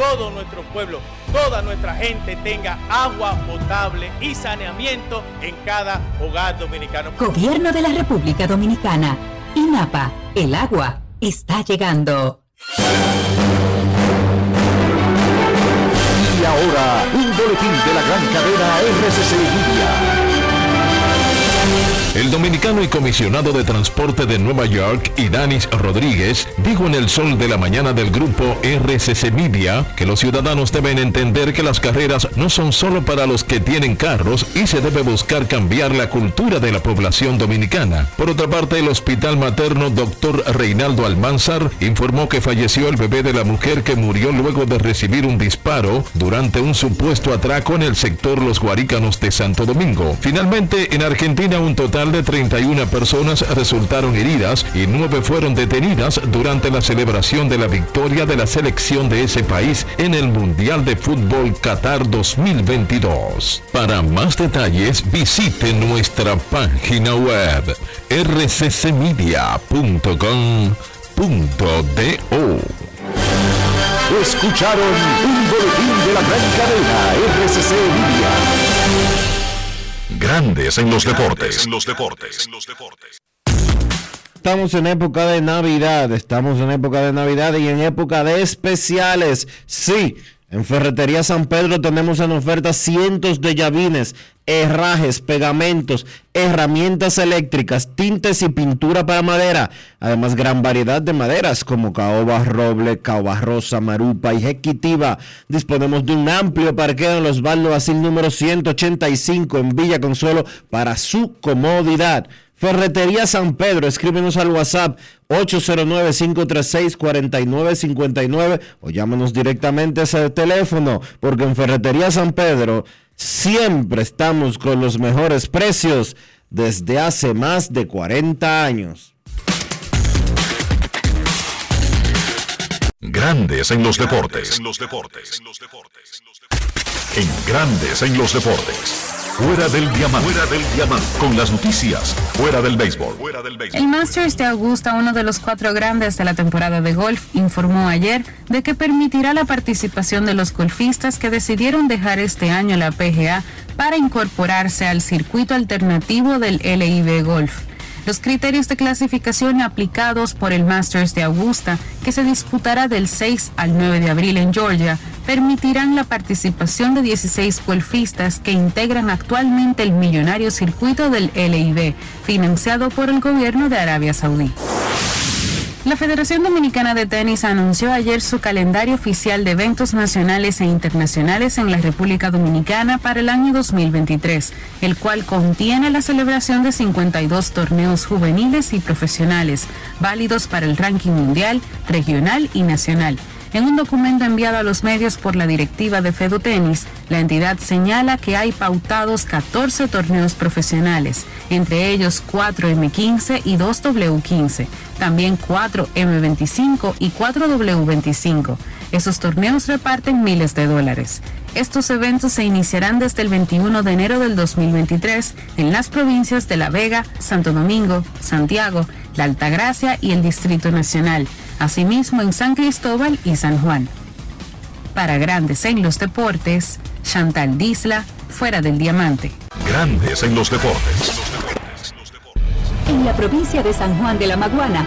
todo nuestro pueblo, toda nuestra gente tenga agua potable y saneamiento en cada hogar dominicano. Gobierno de la República Dominicana. INAPA, el agua está llegando. Y ahora, un boletín de la gran cadena RCC Media. El dominicano y comisionado de transporte de Nueva York, Idanis Rodríguez, dijo en el sol de la mañana del grupo RCC Media que los ciudadanos deben entender que las carreras no son solo para los que tienen carros y se debe buscar cambiar la cultura de la población dominicana. Por otra parte, el hospital materno Dr. Reinaldo Almanzar informó que falleció el bebé de la mujer que murió luego de recibir un disparo durante un supuesto atraco en el sector Los Guarícanos de Santo Domingo. Finalmente, en Argentina un total de 31 personas resultaron heridas y 9 fueron detenidas durante la celebración de la victoria de la selección de ese país en el Mundial de Fútbol Qatar 2022. Para más detalles visite nuestra página web rccmedia.com.do. Escucharon un boletín de la gran cadena RCC Media. Grandes en los deportes. los deportes. Estamos en época de Navidad, estamos en época de Navidad y en época de especiales. Sí, en Ferretería San Pedro tenemos en oferta cientos de llavines, herrajes, pegamentos, herramientas eléctricas, tintes y pintura para madera. Además, gran variedad de maderas como caoba, roble, caoba rosa, marupa y jequitiva. Disponemos de un amplio parqueo en los Osvaldo Basil número 185 en Villa Consuelo para su comodidad. Ferretería San Pedro, escríbenos al WhatsApp 809-536-4959 o llámanos directamente a ese teléfono, porque en Ferretería San Pedro siempre estamos con los mejores precios desde hace más de 40 años. Grandes en los deportes. En Grandes en los deportes. Fuera del diamante. Fuera del diamante. Con las noticias. Fuera del béisbol. Fuera del béisbol. El Masters de Augusta, uno de los cuatro grandes de la temporada de golf, informó ayer de que permitirá la participación de los golfistas que decidieron dejar este año la PGA para incorporarse al circuito alternativo del LIB Golf. Los criterios de clasificación aplicados por el Masters de Augusta, que se disputará del 6 al 9 de abril en Georgia, permitirán la participación de 16 golfistas que integran actualmente el millonario circuito del LIB, financiado por el gobierno de Arabia Saudí. La Federación Dominicana de Tenis anunció ayer su calendario oficial de eventos nacionales e internacionales en la República Dominicana para el año 2023, el cual contiene la celebración de 52 torneos juveniles y profesionales, válidos para el ranking mundial, regional y nacional. En un documento enviado a los medios por la directiva de Fedotenis, la entidad señala que hay pautados 14 torneos profesionales, entre ellos 4 M15 y 2 W15, también 4 M25 y 4 W25. Esos torneos reparten miles de dólares. Estos eventos se iniciarán desde el 21 de enero del 2023 en las provincias de La Vega, Santo Domingo, Santiago, La Altagracia y el Distrito Nacional asimismo en San Cristóbal y San Juan. Para Grandes en los Deportes, Chantal Disla, fuera del diamante. Grandes en los deportes. En la provincia de San Juan de la Maguana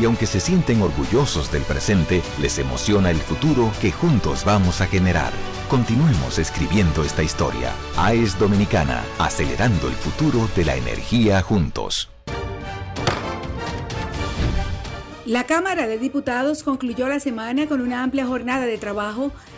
Y aunque se sienten orgullosos del presente, les emociona el futuro que juntos vamos a generar. Continuemos escribiendo esta historia. AES Dominicana, acelerando el futuro de la energía juntos. La Cámara de Diputados concluyó la semana con una amplia jornada de trabajo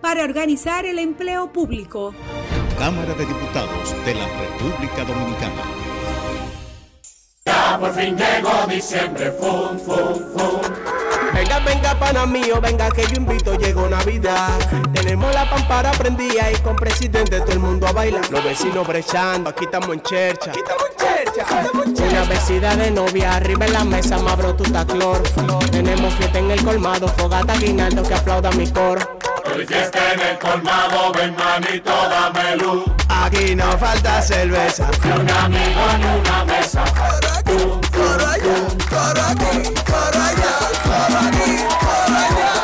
para organizar el empleo público. Cámara de Diputados de la República Dominicana. Ya por fin llegó diciembre, fum, fum, fum. Venga, venga, pana mío, venga que yo invito, llegó Navidad. Tenemos la pampara prendida y con presidente todo el mundo a bailar. Los vecinos brechando, aquí estamos en chercha. Aquí estamos en chercha, estamos en chercha. Una vecina de novia, arriba en la mesa, mabro tu clor. Tenemos fiesta en el colmado, fogata guinaldo que aplauda mi coro. Hoy fiesta en el colmado, ven manito, dame luz. Aquí no falta cerveza. Ni un amigo en una mesa. Allá, aquí, allá, aquí, allá.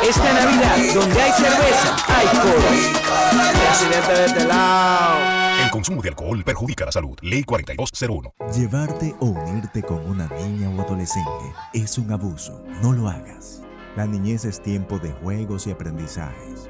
Esta Navidad, donde hay cerveza, hay coro. Presidente de este lado. El consumo de alcohol perjudica la salud. Ley 4201. Llevarte o unirte con una niña o adolescente es un abuso. No lo hagas. La niñez es tiempo de juegos y aprendizajes.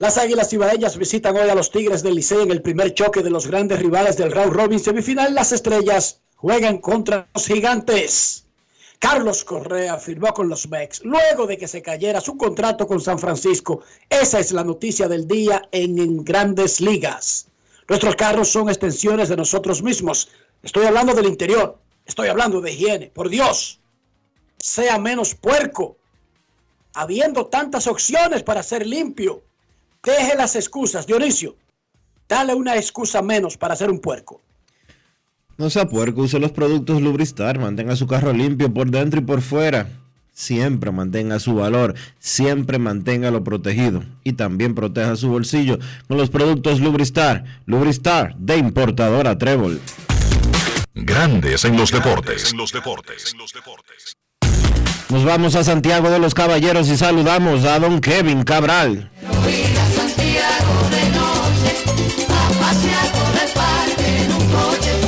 Las Águilas Ibaeñas visitan hoy a los Tigres del Liceo en el primer choque de los grandes rivales del round robin semifinal. Las Estrellas juegan contra los Gigantes. Carlos Correa firmó con los Mex luego de que se cayera su contrato con San Francisco. Esa es la noticia del día en Grandes Ligas. Nuestros carros son extensiones de nosotros mismos. Estoy hablando del interior. Estoy hablando de higiene. Por Dios, sea menos puerco. Habiendo tantas opciones para ser limpio. Deje las excusas, Dionisio. Dale una excusa menos para ser un puerco. No sea puerco, use los productos Lubristar, mantenga su carro limpio por dentro y por fuera. Siempre mantenga su valor, siempre manténgalo protegido y también proteja su bolsillo con los productos Lubristar. Lubristar de importadora Trébol. Grandes en los deportes. Nos vamos a Santiago de los Caballeros y saludamos a don Kevin Cabral.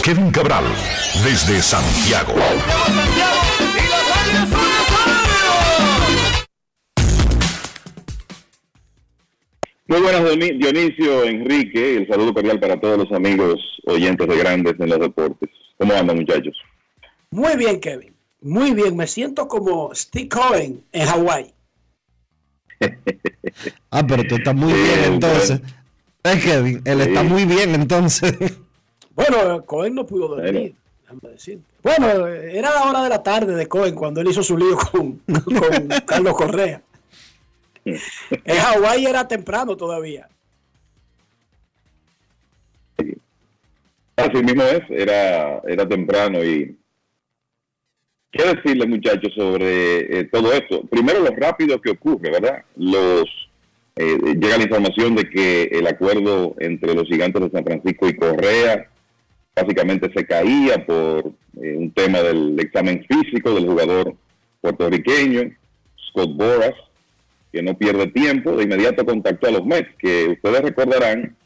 Kevin Cabral, desde Santiago. Muy buenas, Dionisio, Enrique, el saludo cordial para todos los amigos oyentes de Grandes en los Deportes. ¿Cómo andan, muchachos? Muy bien, Kevin. Muy bien. Me siento como Steve Cohen en Hawái. ah, pero tú estás muy bien entonces. Es Kevin, él está muy bien entonces. Bueno, Cohen no pudo dormir. Bueno, era la hora de la tarde de Cohen cuando él hizo su lío con, con Carlos Correa. En Hawái era temprano todavía. Así mismo es, era, era temprano y ¿qué decirle muchachos sobre eh, todo esto? Primero lo rápido que ocurre, ¿verdad? Los eh, llega la información de que el acuerdo entre los gigantes de San Francisco y Correa básicamente se caía por eh, un tema del examen físico del jugador puertorriqueño, Scott Boras, que no pierde tiempo, de inmediato contactó a los Mets, que ustedes recordarán,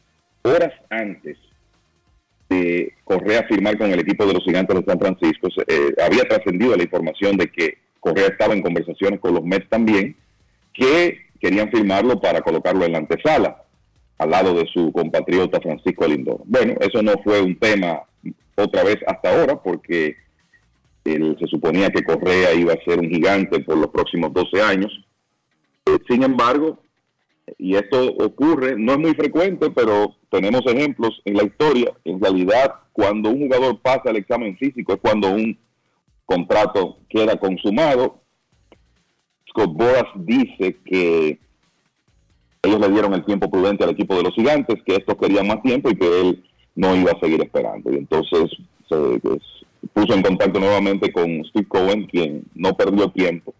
horas antes de Correa firmar con el equipo de los gigantes de San Francisco, eh, había trascendido la información de que Correa estaba en conversaciones con los Mets también, que querían firmarlo para colocarlo en la antesala al lado de su compatriota Francisco Lindor. Bueno, eso no fue un tema otra vez hasta ahora porque se suponía que Correa iba a ser un gigante por los próximos 12 años. Sin embargo, y esto ocurre, no es muy frecuente, pero tenemos ejemplos en la historia. En realidad, cuando un jugador pasa el examen físico es cuando un contrato queda consumado. Scott dice que ellos le dieron el tiempo prudente al equipo de los gigantes, que estos querían más tiempo y que él no iba a seguir esperando. Y entonces se pues, puso en contacto nuevamente con Steve Cohen, quien no perdió tiempo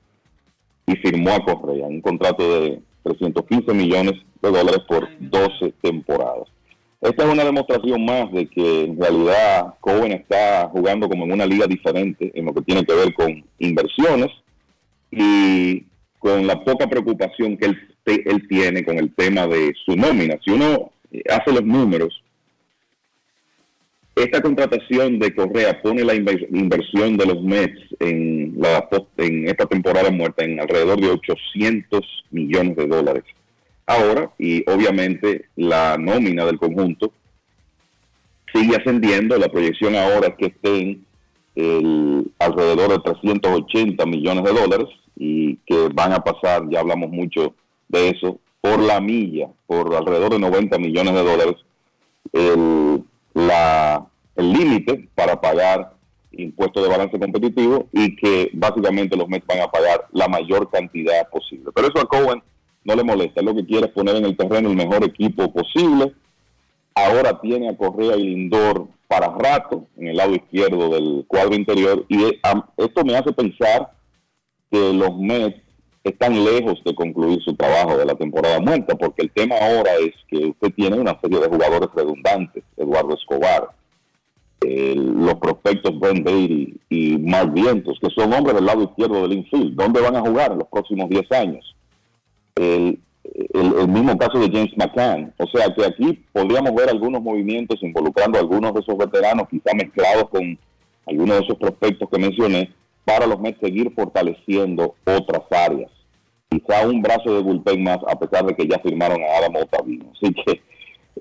y firmó a Correa un contrato de 315 millones de dólares por 12 temporadas. Esta es una demostración más de que en realidad Cohen está jugando como en una liga diferente en lo que tiene que ver con inversiones y con la poca preocupación que él, tiene con el tema de su nómina. Si uno hace los números, esta contratación de Correa pone la inversión de los Mets en, la, en esta temporada muerta en alrededor de 800 millones de dólares. Ahora, y obviamente la nómina del conjunto sigue ascendiendo, la proyección ahora es que estén el, alrededor de 380 millones de dólares y que van a pasar, ya hablamos mucho de eso, por la milla, por alrededor de 90 millones de dólares. El, límite para pagar impuesto de balance competitivo y que básicamente los Mets van a pagar la mayor cantidad posible. Pero eso a Cohen no le molesta, lo que quiere es poner en el terreno el mejor equipo posible. Ahora tiene a Correa y Lindor para rato en el lado izquierdo del cuadro interior y eh, esto me hace pensar que los Mets están lejos de concluir su trabajo de la temporada muerta, porque el tema ahora es que usted tiene una serie de jugadores redundantes, Eduardo Escobar, los prospectos Ben Beatty y Mark Vientos, que son hombres del lado izquierdo del infield. ¿Dónde van a jugar los próximos 10 años? El, el, mismo caso de James McCann. O sea que aquí podríamos ver algunos movimientos involucrando a algunos de esos veteranos, quizá mezclados con algunos de esos prospectos que mencioné, para los Mets seguir fortaleciendo otras áreas. Quizá un brazo de bullpen más, a pesar de que ya firmaron a Adam Otavino. Así que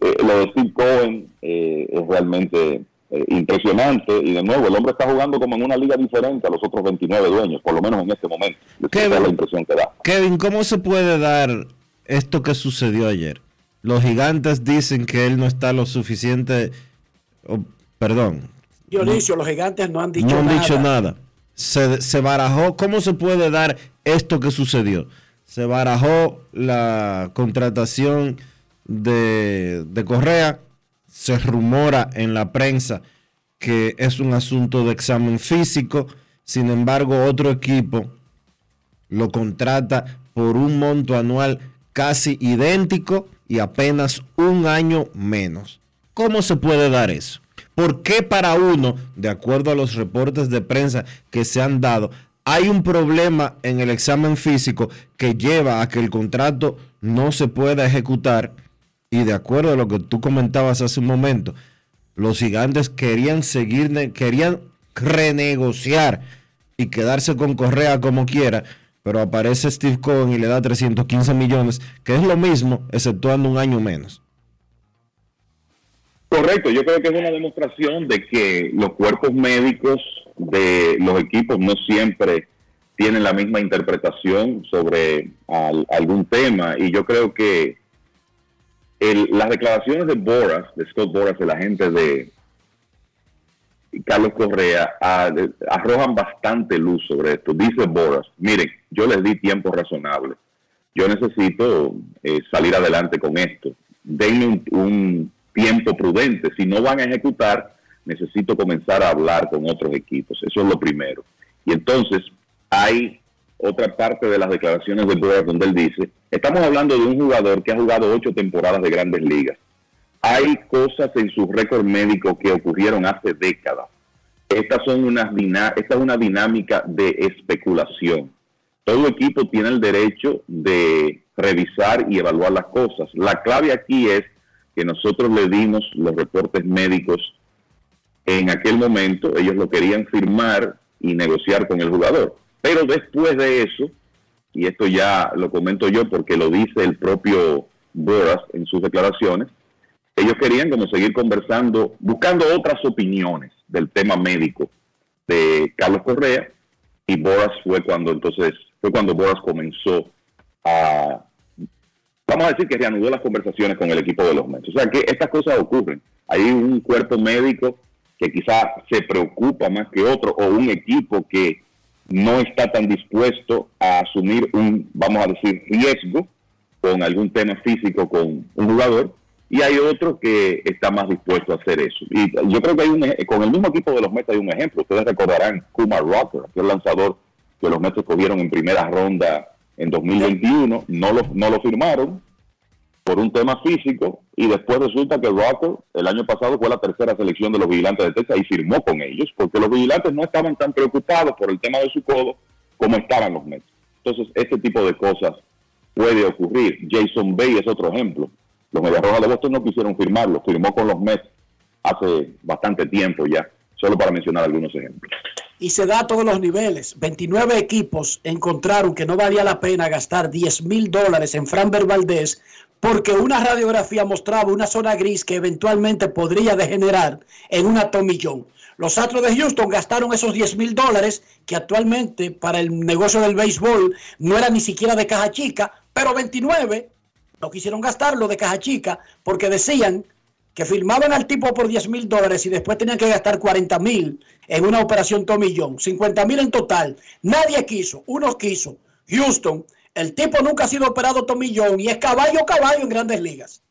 eh, lo de Steve Cohen eh, es realmente eh, impresionante y de nuevo el hombre está jugando como en una liga diferente a los otros 29 dueños, por lo menos en este momento. Kevin, la impresión que da. Kevin, ¿cómo se puede dar esto que sucedió ayer? Los gigantes dicen que él no está lo suficiente, perdón. Dionisio, los gigantes no han dicho nada. No han dicho nada. Se, barajó, ¿cómo se puede dar esto que sucedió? Se barajó la contratación de, de Correa, se rumora en la prensa que es un asunto de examen físico, sin embargo otro equipo lo contrata por un monto anual casi idéntico y apenas un año menos. ¿Cómo se puede dar eso? ¿Por qué para uno, de acuerdo a los reportes de prensa que se han dado, hay un problema en el examen físico que lleva a que el contrato no se pueda ejecutar? Y de acuerdo a lo que tú comentabas hace un momento, los gigantes querían seguir, querían renegociar y quedarse con Correa como quiera, pero aparece Steve Cohen y le da 315 millones, que es lo mismo, exceptuando un año menos. Correcto, yo creo que es una demostración de que los cuerpos médicos de los equipos no siempre tienen la misma interpretación sobre algún tema y yo creo que las declaraciones de Boras, de Scott Boras, el agente de Carlos Correa, arrojan bastante luz sobre esto. Dice Boras, miren, yo les di tiempo razonable. Yo necesito eh, salir adelante con esto. Denme un, tiempo prudente. Si no van a ejecutar, necesito comenzar a hablar con otros equipos. Eso es lo primero. Y entonces hay otra parte de las declaraciones de Boras donde él dice, estamos hablando de un jugador que ha jugado ocho temporadas de grandes ligas. Hay cosas en su récord médico que ocurrieron hace décadas. Estas son unas esta es una dinámica de especulación. Todo equipo tiene el derecho de revisar y evaluar las cosas. La clave aquí es que nosotros le dimos los reportes médicos en aquel momento, ellos lo querían firmar y negociar con el jugador. Pero después de eso, y esto ya lo comento yo porque lo dice el propio Boras en sus declaraciones, ellos querían como seguir conversando, buscando otras opiniones del tema médico de Carlos Correa, y Boras fue cuando entonces, fue cuando Boras comenzó a, vamos a decir que reanudó las conversaciones con el equipo de los Mets. O sea que estas cosas ocurren. Hay un cuerpo médico que quizás se preocupa más que otro, o un equipo que no está tan dispuesto a asumir un, vamos a decir, riesgo con algún tema físico con un jugador y hay otro que está más dispuesto a hacer eso. Y yo creo que hay un, con el mismo equipo de los Mets hay un ejemplo. Ustedes recordarán Kuma Rocker, el lanzador que los Mets cogieron en primera ronda en 2021, no lo, no lo firmaron, por un tema físico y después resulta que Rocker el año pasado fue la tercera selección de los vigilantes de Texas y firmó con ellos porque los vigilantes no estaban tan preocupados por el tema de su codo como estaban los Mets. Entonces, este tipo de cosas puede ocurrir. Jason Bay es otro ejemplo. Los Mediarrojas de Boston no quisieron firmarlo, firmó con los Mets hace bastante tiempo ya, solo para mencionar algunos ejemplos. Y se da a todos los niveles. 29 equipos encontraron que no valía la pena gastar 10 mil dólares en Framber Valdez porque una radiografía mostraba una zona gris que eventualmente podría degenerar en una tomillón. Los Astros de Houston gastaron esos 10 mil dólares, que actualmente para el negocio del béisbol no era ni siquiera de caja chica, pero 29 no quisieron gastarlo de caja chica porque decían que firmaban al tipo por 10 mil dólares y después tenían que gastar 40 mil en una operación tomillón, 50 mil en total. Nadie quiso, uno quiso. Houston, el tipo nunca ha sido operado tomillón y es caballo caballo en grandes ligas.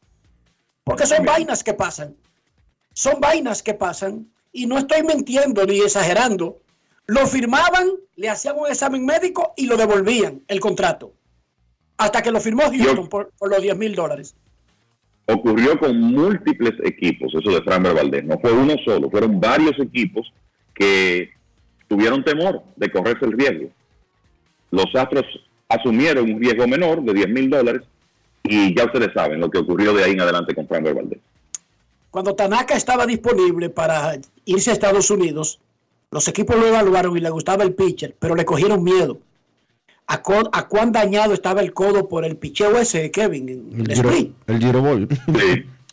Porque son vainas que pasan. Son vainas que pasan y no estoy mintiendo ni exagerando. Lo firmaban, le hacían un examen médico y lo devolvían el contrato. Hasta que lo firmó Houston por, por los 10 mil dólares ocurrió con múltiples equipos, eso de Framber Valdés. No fue uno solo, fueron varios equipos que tuvieron temor de correrse el riesgo. Los Astros asumieron un riesgo menor de 10 mil dólares y ya ustedes saben lo que ocurrió de ahí en adelante con Framber Valdés. Cuando Tanaka estaba disponible para irse a Estados Unidos, los equipos lo evaluaron y le gustaba el pitcher, pero le cogieron miedo a, a, cuán dañado estaba el codo por el picheo ese, Kevin, el, el, giro, el girobol.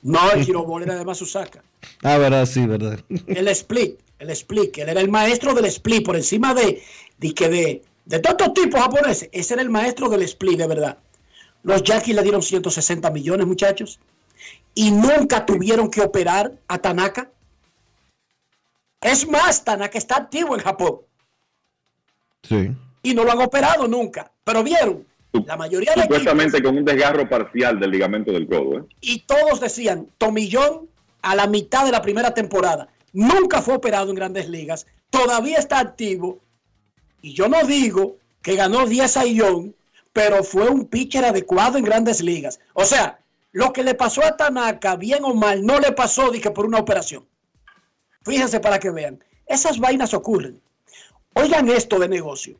No, el girobol era de Masusaka. Ah, verdad, sí, verdad. El split, el split, él era el maestro del split, por encima de, de que de, de todos estos tipos japoneses, ese era el maestro del split, de verdad. Los Yankees le dieron 160 millones, muchachos, y nunca tuvieron que operar a Tanaka. Es más, Tanaka está activo en Japón. Sí y no lo han operado nunca. Pero vieron, la mayoría de Supuestamente con un desgarro parcial del ligamento del codo. ¿eh? Y todos decían, Tomillón a la mitad de la primera temporada. Nunca fue operado en grandes ligas. Todavía está activo. Y yo no digo que ganó 10 a Ion, pero fue un pitcher adecuado en grandes ligas. O sea, lo que le pasó a Tanaka, bien o mal, no le pasó que por una operación. Fíjense para que vean. Esas vainas ocurren. Oigan esto de negocio.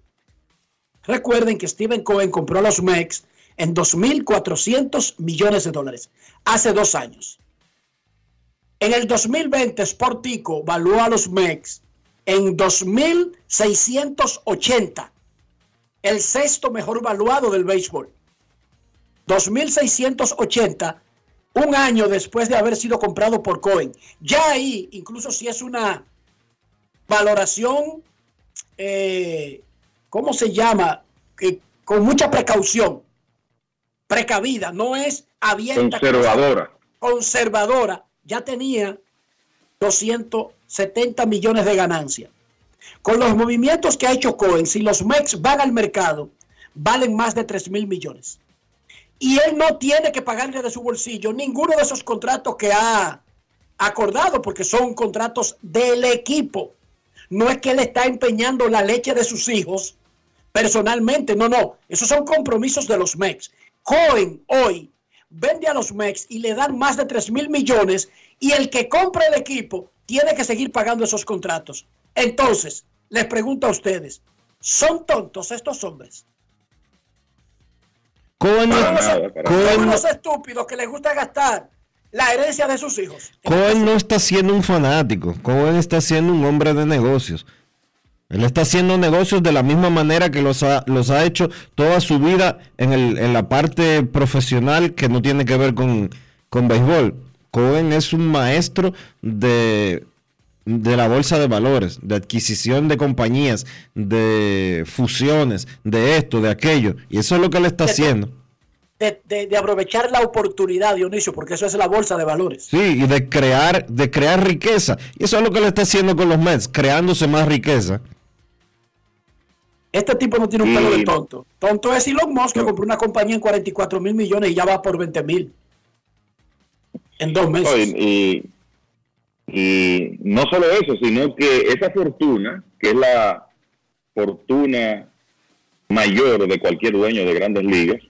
Recuerden que Steven Cohen compró los Mex en 2.400 millones de dólares hace dos años. En el 2020, Sportico valuó a los Mex en 2.680, el sexto mejor valuado del béisbol. 2.680, un año después de haber sido comprado por Cohen. Ya ahí, incluso si es una valoración eh, ¿cómo se llama? con mucha precaución, precavida, no es abierta. Conservadora. Conservadora. Ya tenía 270 millones de ganancia. Con los movimientos que ha hecho Cohen, si los MEX van al mercado, valen más de 3 mil millones. Y él no tiene que pagarle de su bolsillo ninguno de esos contratos que ha acordado, porque son contratos del equipo. No es que él está empeñando la leche de sus hijos personalmente, no, no, esos son compromisos de los MEX. Cohen hoy vende a los MEX y le dan más de 3 mil millones y el que compra el equipo tiene que seguir pagando esos contratos. Entonces, les pregunto a ustedes, ¿son tontos estos hombres? Cohen, son unos estúpidos que les gusta gastar la herencia de sus hijos. Cohen no está siendo un fanático, Cohen está siendo un hombre de negocios. Él está haciendo negocios de la misma manera que los ha, los ha hecho toda su vida en, el, en la parte profesional que no tiene que ver con, con béisbol. Cohen es un maestro de, de la bolsa de valores, de adquisición de compañías, de fusiones, de esto, de aquello. Y eso es lo que él está haciendo. De, de, aprovechar la oportunidad, Dionisio, porque eso es la bolsa de valores. Sí, y de crear, de crear riqueza. Y eso es lo que él está haciendo con los Mets, creándose más riqueza. Este tipo no tiene un pelo de tonto. Tonto es Elon Musk que compró una compañía en 44 mil millones y ya va por 20 mil. En dos meses. Y, y, no solo eso, sino que esa fortuna, que es la fortuna mayor de cualquier dueño de grandes ligas,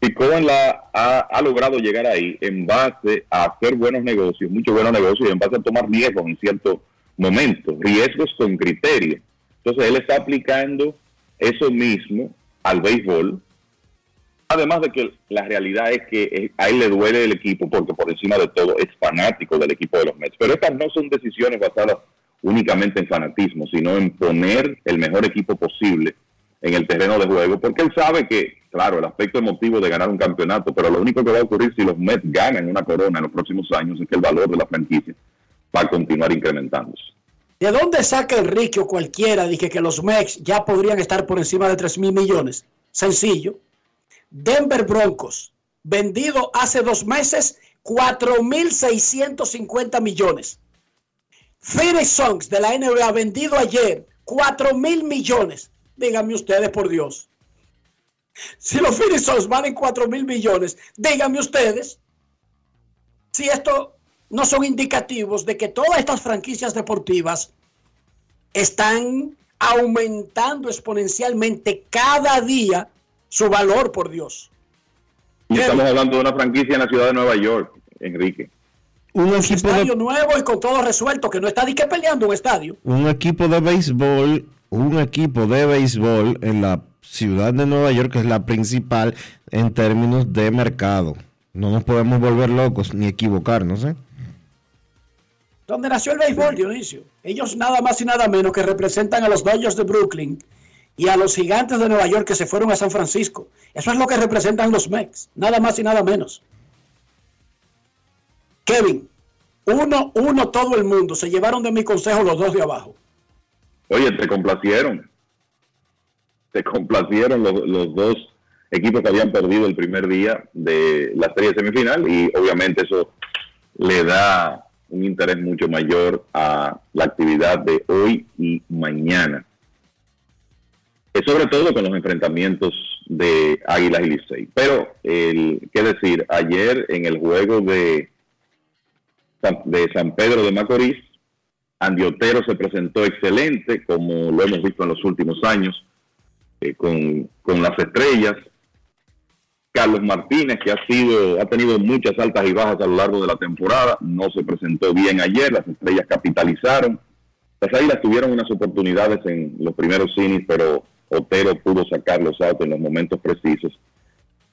y Cohen la ha, ha, logrado llegar ahí en base a hacer buenos negocios, muchos buenos negocios, y en base a tomar riesgos en ciertos momentos, riesgos con criterio. Entonces él está aplicando eso mismo al béisbol. Además de que la realidad es que a él le duele el equipo porque por encima de todo es fanático del equipo de los Mets. Pero estas no son decisiones basadas únicamente en fanatismo, sino en poner el mejor equipo posible en el terreno de juego, porque él sabe que, claro, el aspecto emotivo de ganar un campeonato, pero lo único que va a ocurrir si los Mets ganan una corona en los próximos años es que el valor de la franquicia va a continuar incrementándose. ¿De dónde saca Enrique o cualquiera? Dije que los Mex ya podrían estar por encima de 3 mil millones. Sencillo. Denver Broncos, vendido hace dos meses 4.650 millones. Phoenix Songs de la NBA vendido ayer 4 mil millones. Díganme ustedes, por Dios. Si los Phoenix Suns valen 4 mil millones, díganme ustedes si esto no son indicativos de que todas estas franquicias deportivas están aumentando exponencialmente cada día su valor, por Dios. Y estamos hablando de una franquicia en la ciudad de Nueva York, Enrique. Un estadio nuevo y con todo resuelto, que no está ni que peleando un estadio. Un equipo de béisbol, un equipo de béisbol en la ciudad de Nueva York, que es la principal en términos de mercado. No nos podemos volver locos ni equivocarnos, ¿eh? Donde nació el béisbol, Dionisio. Ellos nada más y nada menos que representan a los Dodgers de Brooklyn y a los gigantes de Nueva York que se fueron a San Francisco. Eso es lo que representan los Mex, nada más y nada menos. Kevin, uno, uno, todo el mundo. Se llevaron de mi consejo los dos de abajo. Oye, te complacieron. Te complacieron los, los dos equipos que habían perdido el primer día de la serie semifinal y obviamente eso le da un interés mucho mayor a la actividad de hoy y mañana. Es sobre todo con los enfrentamientos de Águilas y Licey. Pero, el, qué decir, ayer en el juego de de San Pedro de Macorís. Andy Otero se presentó excelente, como lo hemos visto en los últimos años, eh, con, las estrellas. Carlos Martínez, que ha sido, ha tenido muchas altas y bajas a lo largo de la temporada, no se presentó bien ayer, las estrellas capitalizaron. Las águilas tuvieron unas oportunidades en los primeros innings, pero Otero pudo sacar los autos en los momentos precisos.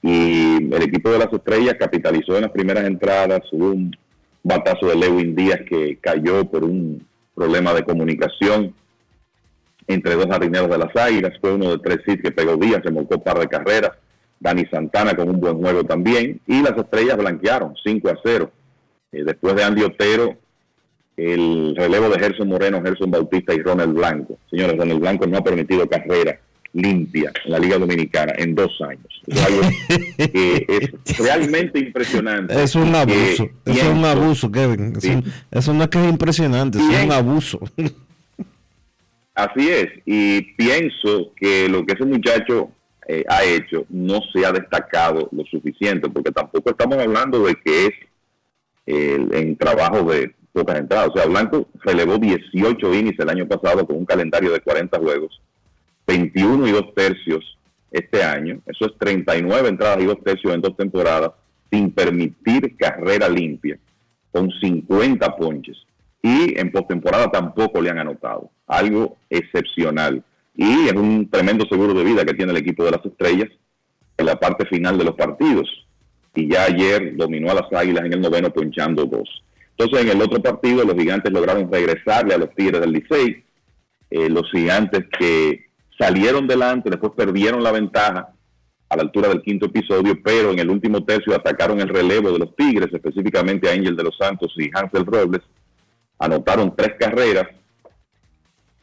Y el equipo de las estrellas capitalizó en las primeras entradas, hubo un batazo de Lewin Díaz que cayó por un problema de comunicación entre dos jardineros de las Águilas. Fue uno de tres hits que pegó Díaz, se marcó un par de carreras. Dani Santana con un buen juego también. Y las estrellas blanquearon 5 a 0. Eh, después de Andy Otero, el relevo de Gerson Moreno, Gerson Bautista y Ronald Blanco. Señores, Ronald Blanco no ha permitido carrera limpia en la Liga Dominicana en dos años. Es algo que es realmente impresionante. Es un abuso, es un abuso, Kevin. eso no es que es impresionante, es un abuso. Así es, y pienso que lo que ese muchacho eh, ha hecho no se ha destacado lo suficiente, porque tampoco estamos hablando de que es el, en trabajo de pocas entradas. O sea, Blanco relevó 18 innings el año pasado con un calendario de 40 juegos 21 y 2 tercios este año. Eso es 39 entradas y 2 tercios en dos temporadas sin permitir carrera limpia, con 50 ponches. Y en postemporada tampoco le han anotado. Algo excepcional. Y es un tremendo seguro de vida que tiene el equipo de las estrellas en la parte final de los partidos. Y ya ayer dominó a las águilas en el noveno ponchando dos. Entonces en el otro partido los gigantes lograron regresarle a los Tigres del Licey. Eh, los gigantes que salieron delante, después perdieron la ventaja a la altura del quinto episodio, pero en el último tercio atacaron el relevo de los Tigres, específicamente a Ángel de los Santos y Hansel Robles, anotaron tres carreras,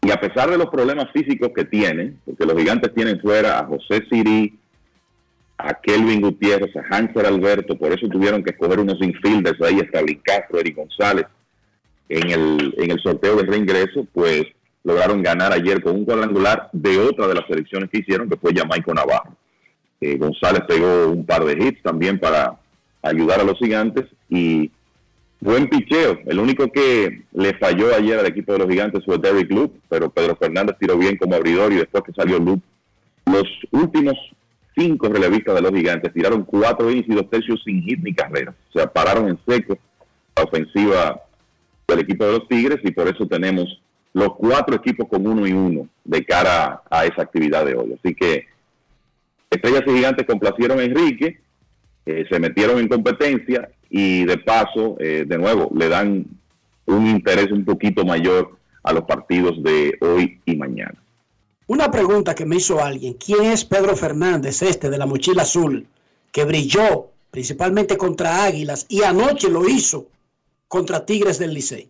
y a pesar de los problemas físicos que tienen, porque los gigantes tienen fuera a José Siri, a Kelvin Gutiérrez, a Hansel Alberto, por eso tuvieron que escoger unos infielders ahí, Stalin Castro, Eric González, en el, en el sorteo de reingreso, pues lograron ganar ayer con un cuadrangular de otra de las selecciones que hicieron, que fue Jamaico Navarro. Eh, González pegó un par de hits también para ayudar a los gigantes y buen picheo. El único que le falló ayer al equipo de los gigantes fue Derrick Loop, pero Pedro Fernández tiró bien como abridor y después que salió Loop, los últimos cinco relevistas de los gigantes tiraron cuatro innings y dos tercios sin hit ni carreras. O sea, pararon en seco la ofensiva del equipo de los Tigres y por eso tenemos los cuatro equipos con uno y uno de cara a esa actividad de hoy. Así que Estrellas y Gigantes complacieron a Enrique, eh, se metieron en competencia y de paso, eh, de nuevo, le dan un interés un poquito mayor a los partidos de hoy y mañana. Una pregunta que me hizo alguien, ¿quién es Pedro Fernández, este de la mochila azul, que brilló principalmente contra Águilas y anoche lo hizo contra Tigres del Licey?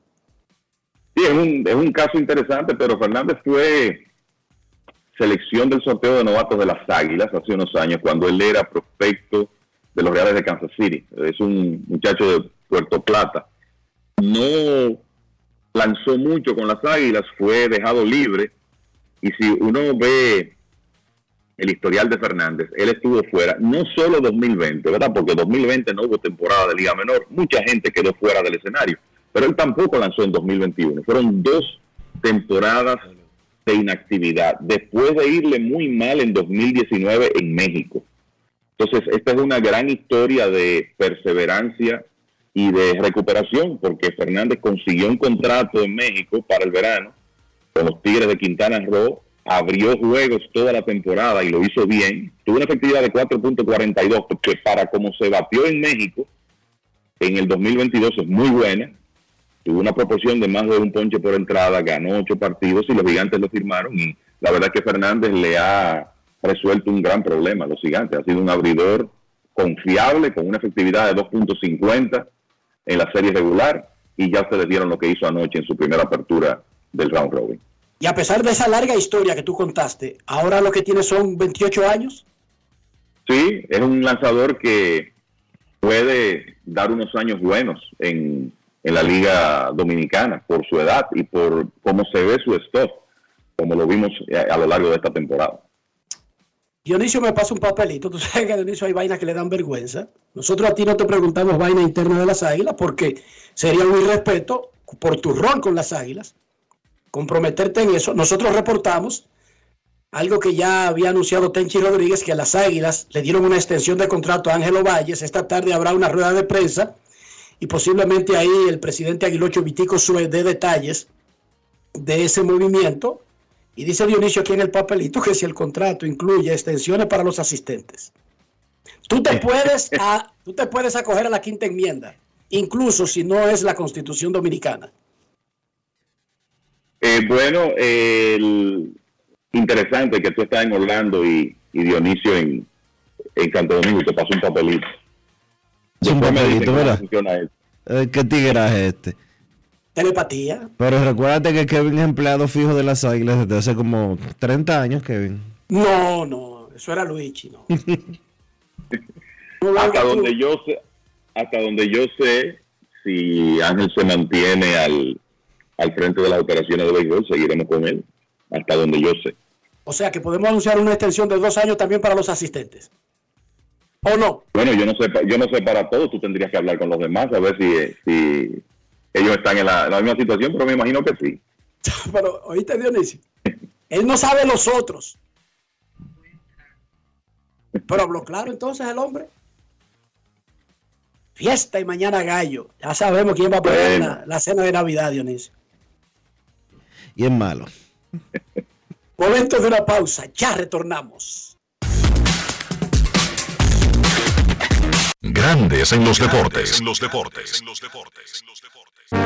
Sí, es un, es un caso interesante, pero Fernández fue selección del sorteo de novatos de las Águilas hace unos años, cuando él era prospecto de los Reales de Kansas City. Es un muchacho de Puerto Plata. No lanzó mucho con las Águilas, fue dejado libre. Y si uno ve el historial de Fernández, él estuvo fuera, no solo 2020, ¿verdad? Porque 2020 no hubo temporada de Liga Menor, mucha gente quedó fuera del escenario, pero él tampoco lanzó en 2021. Fueron dos temporadas de inactividad, después de irle muy mal en 2019 en México. Entonces, esta es una gran historia de perseverancia y de recuperación, porque Fernández consiguió un contrato en México para el verano con los Tigres de Quintana Roo, abrió juegos toda la temporada y lo hizo bien. Tuvo una efectividad de 4.42, que para como se batió en México en el 2022 es muy buena tuvo una proporción de más de un ponche por entrada, ganó ocho partidos y los gigantes lo firmaron y la verdad es que Fernández le ha resuelto un gran problema los gigantes. Ha sido un abridor confiable con una efectividad de 2.50 en la serie regular y ya ustedes vieron lo que hizo anoche en su primera apertura del round robin. Y a pesar de esa larga historia que tú contaste, ahora lo que tiene son 28 años. Sí, es un lanzador que puede dar unos años buenos en en la Liga Dominicana por su edad y por cómo se ve su stock, como lo vimos eh, a, lo largo de esta temporada. Dionisio me pasa un papelito. Tú sabes que a Dionisio hay vainas que le dan vergüenza. Nosotros a ti no te preguntamos vaina interna de las águilas porque sería un irrespeto por tu rol con las águilas. Comprometerte en eso. Nosotros reportamos algo que ya había anunciado Tenchi Rodríguez, que a las águilas le dieron una extensión de contrato a Ángelo Valles. Esta tarde habrá una rueda de prensa y posiblemente ahí el presidente Aguilocho Vitico Sue dé detalles de ese movimiento. Y dice Dionisio aquí en el papelito que si el contrato incluye extensiones para los asistentes, tú te puedes, a, tú te puedes acoger a la quinta enmienda, incluso si no es la constitución dominicana. Eh, bueno, interesante que tú estás en Orlando y, Dionisio en, en Santo Domingo y te pasó un papelito. Es un papelito, ¿verdad? Eh, ¿Qué tigre es este? Telepatía. Pero recuérdate que Kevin es empleado fijo de las águilas desde hace como 30 años, Kevin. No, no, eso era Luigi, no. hasta donde yo sé, hasta donde yo sé, si Ángel se mantiene al, al frente de las operaciones de béisbol, seguiremos con él, hasta donde yo sé. O sea que podemos anunciar una extensión de dos años también para los asistentes. ¿O no? Bueno, yo no sé, yo no sé para todos, tú tendrías que hablar con los demás a ver si, si ellos están en la, misma situación, pero me imagino que sí. pero, ¿oíste, Dionisio? Él no sabe los otros. Pero habló claro entonces el hombre. Fiesta y mañana gallo. Ya sabemos quién va a poner la, la, cena de Navidad, Dionisio. Y es malo. Momento de una pausa. Ya retornamos. Grandes en los deportes. En los deportes. En los deportes. Para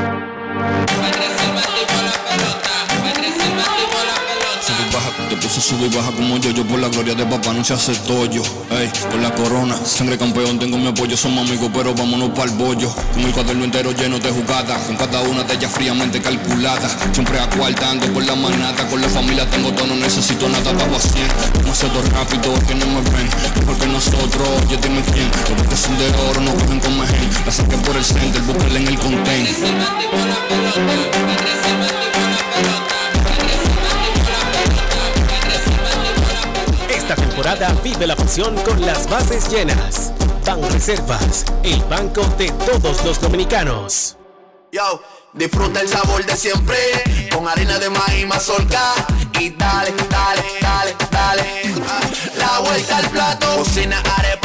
salvarte con la pelota. Te puse sube y baja como yo, yo por la gloria de papá no se hace tollo. Ey, por la corona, sangre campeón, tengo mi apoyo, somos amigos, pero vámonos para el bollo. Como el cuaderno entero lleno de jugadas, con cada una de ellas fríamente calculada. Siempre acuartando por la manata, con la familia tengo todo, no necesito nada, bajo a 100. No sé todo rápido, que no me ven, porque nosotros, yo dime quién. Los que son de oro no cogen con mejen, la saqué por el center, búsquenla en el content. Temporada vive la pasión con las bases llenas. Ban Reservas, el banco de todos los dominicanos. Yo, disfruta el sabor de siempre, con harina de maíz mazorca y dale, dale, dale, dale. La vuelta al plato, cocina arepa,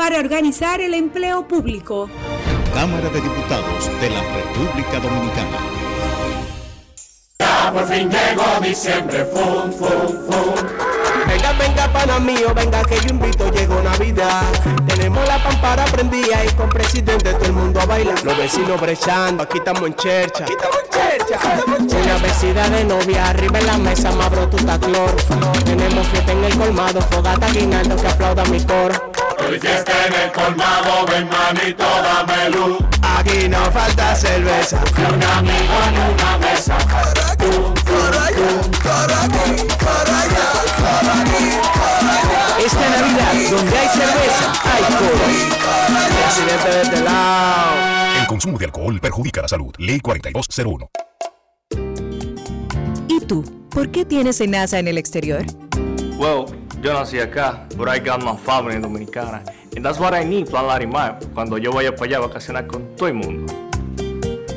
para organizar el empleo público. Cámara de Diputados de la República Dominicana. Ya por fin llegó diciembre, fum, fum, fum. Venga, venga, pana mío, venga que yo invito, llegó Navidad. Tenemos la pampara prendida y con presidente todo el mundo a bailar. Los vecinos brechando, aquí estamos en chercha. Aquí estamos en chercha. Una vecina de novia, arriba en la mesa, mabro tu taclor. Tenemos fiesta en el colmado, fogata guinaldo que aplauda mi coro. Hoy fiesta en el colmado, ven manito, dame luz. Aquí no falta cerveza. Ni un amigo en una mesa. Esta Navidad, donde hay cerveza, hay coro. Este lado. El consumo de alcohol perjudica la salud. Ley 4201. ¿Y tú? ¿Por qué tienes enaza en el exterior? Well, yo nací acá, but I got my family dominicana. And that's what I need, Plan Larimar, cuando yo vaya para allá a vacacionar con todo el mundo.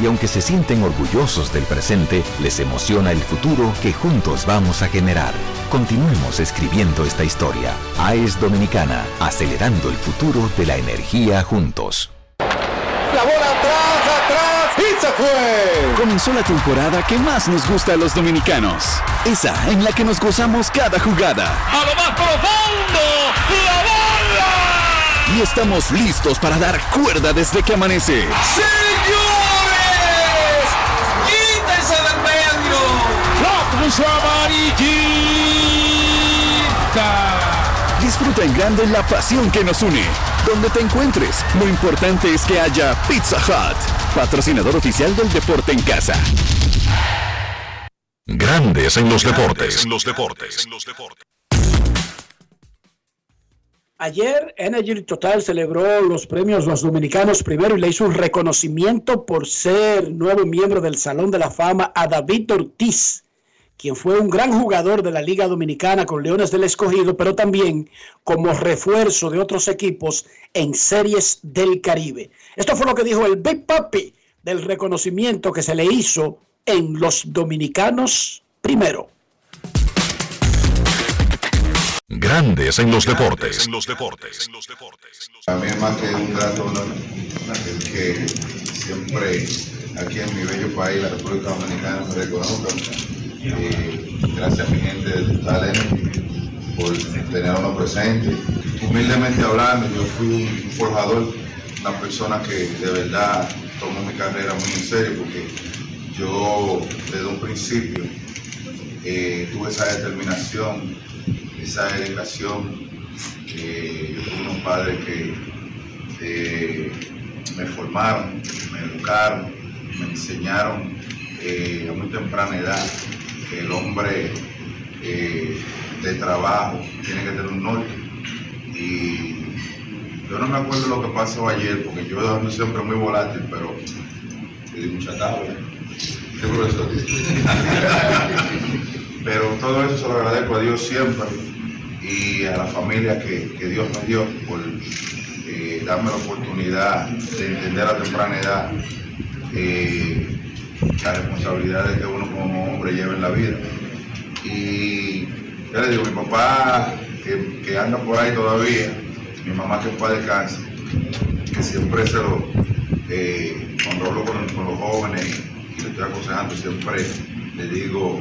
Y aunque se sienten orgullosos del presente, les emociona el futuro que juntos vamos a generar. Continuemos escribiendo esta historia. AES Dominicana, acelerando el futuro de la energía juntos. La bola atrás, atrás y se fue. Comenzó la temporada que más nos gusta a los dominicanos. Esa en la que nos gozamos cada jugada. A lo más profundo, la bola. Y estamos listos para dar cuerda desde que amanece. ¡Señores! ¡La cruz amarillita! Disfruta en grande la pasión que nos une. Donde te encuentres, lo importante es que haya Pizza Hut, patrocinador oficial del deporte en casa. Grandes en los deportes. los deportes. Ayer Energy Total celebró los premios Los Dominicanos primero y le hizo un reconocimiento por ser nuevo miembro del Salón de la Fama a David Ortiz, quien fue un gran jugador de la Liga Dominicana con Leones del Escogido, pero también como refuerzo de otros equipos en series del Caribe. Esto fue lo que dijo el Big Papi del reconocimiento que se le hizo en Los Dominicanos primero. Grandes en los deportes. Para mí es más que un gran honor el que siempre aquí en mi bello país, la República Dominicana, me reconozcan. Eh, gracias a mi gente de Energy por tenernos presente. Humildemente hablando, yo fui un forjador, una persona que de verdad tomó mi carrera muy en serio porque yo desde un principio eh, tuve esa determinación, esa dedicación. Eh, yo tuve unos padres que me formaron, me educaron, me enseñaron a muy temprana edad el hombre eh, de trabajo tiene que tener un norte. Y yo no me acuerdo lo que pasó ayer, porque yo ando siempre muy volátil, pero di mucha tabla. Pero todo eso se lo agradezco a Dios siempre y a la familia que, que Dios me dio por eh, darme la oportunidad de entender a temprana edad eh, las responsabilidades que uno como hombre lleva en la vida. Y ya le digo, mi papá que, anda por ahí todavía, mi mamá que fue de cáncer, que siempre se lo, eh, cuando hablo con, con los jóvenes y le estoy aconsejando, siempre le digo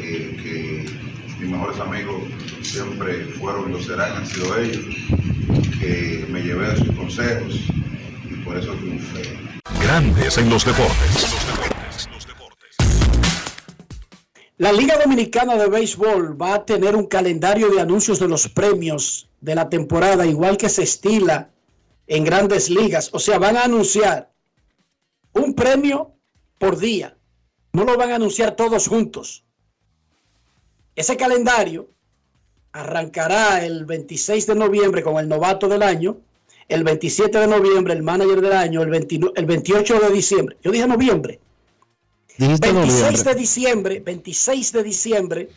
eh, que mis mejores amigos siempre fueron y lo serán, han sido ellos, que me llevé de sus consejos y por eso triunfé. Grandes en los deportes. La Liga Dominicana de Béisbol va a tener un calendario de anuncios de los premios de la temporada, igual que se estila en grandes ligas. O sea, van a anunciar un premio por día. No lo van a anunciar todos juntos. Ese calendario arrancará el 26 de noviembre con el novato del año, el 27 de noviembre el manager del año, el, 29 el 28 de diciembre. Yo dije noviembre. 26 noviembre. de diciembre, 26 de diciembre,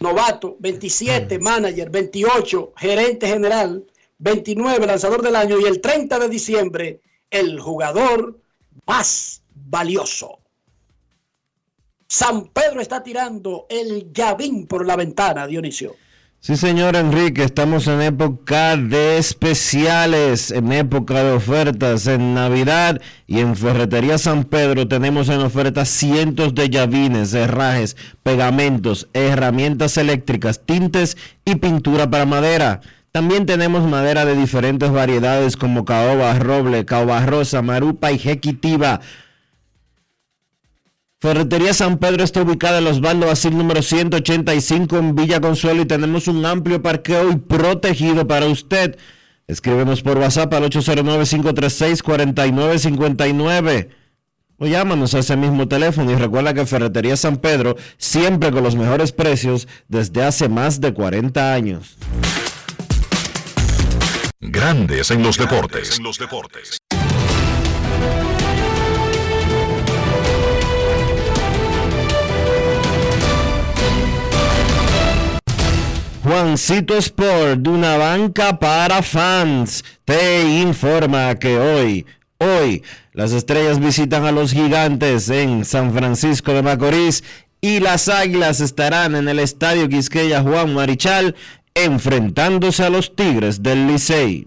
novato, 27 manager, 28 gerente general, 29 lanzador del año y el 30 de diciembre el jugador más valioso. San Pedro está tirando el llavín por la ventana, Dionisio. Sí, señor Enrique, estamos en época de especiales, en época de ofertas, en Navidad y en Ferretería San Pedro tenemos en oferta cientos de llavines, herrajes, pegamentos, herramientas eléctricas, tintes y pintura para madera. También tenemos madera de diferentes variedades como caoba, roble, caoba rosa, marupa y jequitiva. Ferretería San Pedro está ubicada en los Osvaldo Basil número 185 en Villa Consuelo y tenemos un amplio parqueo y protegido para usted. Escríbenos por WhatsApp al 809-536-4959 o llámanos a ese mismo teléfono y recuerda que Ferretería San Pedro siempre con los mejores precios desde hace más de 40 años. Grandes en los deportes. En los deportes. Juancito Sport, de una banca para fans, te informa que hoy, hoy, las estrellas visitan a los gigantes en San Francisco de Macorís y las águilas estarán en el estadio Quisqueya Juan Marichal enfrentándose a los Tigres del Licey.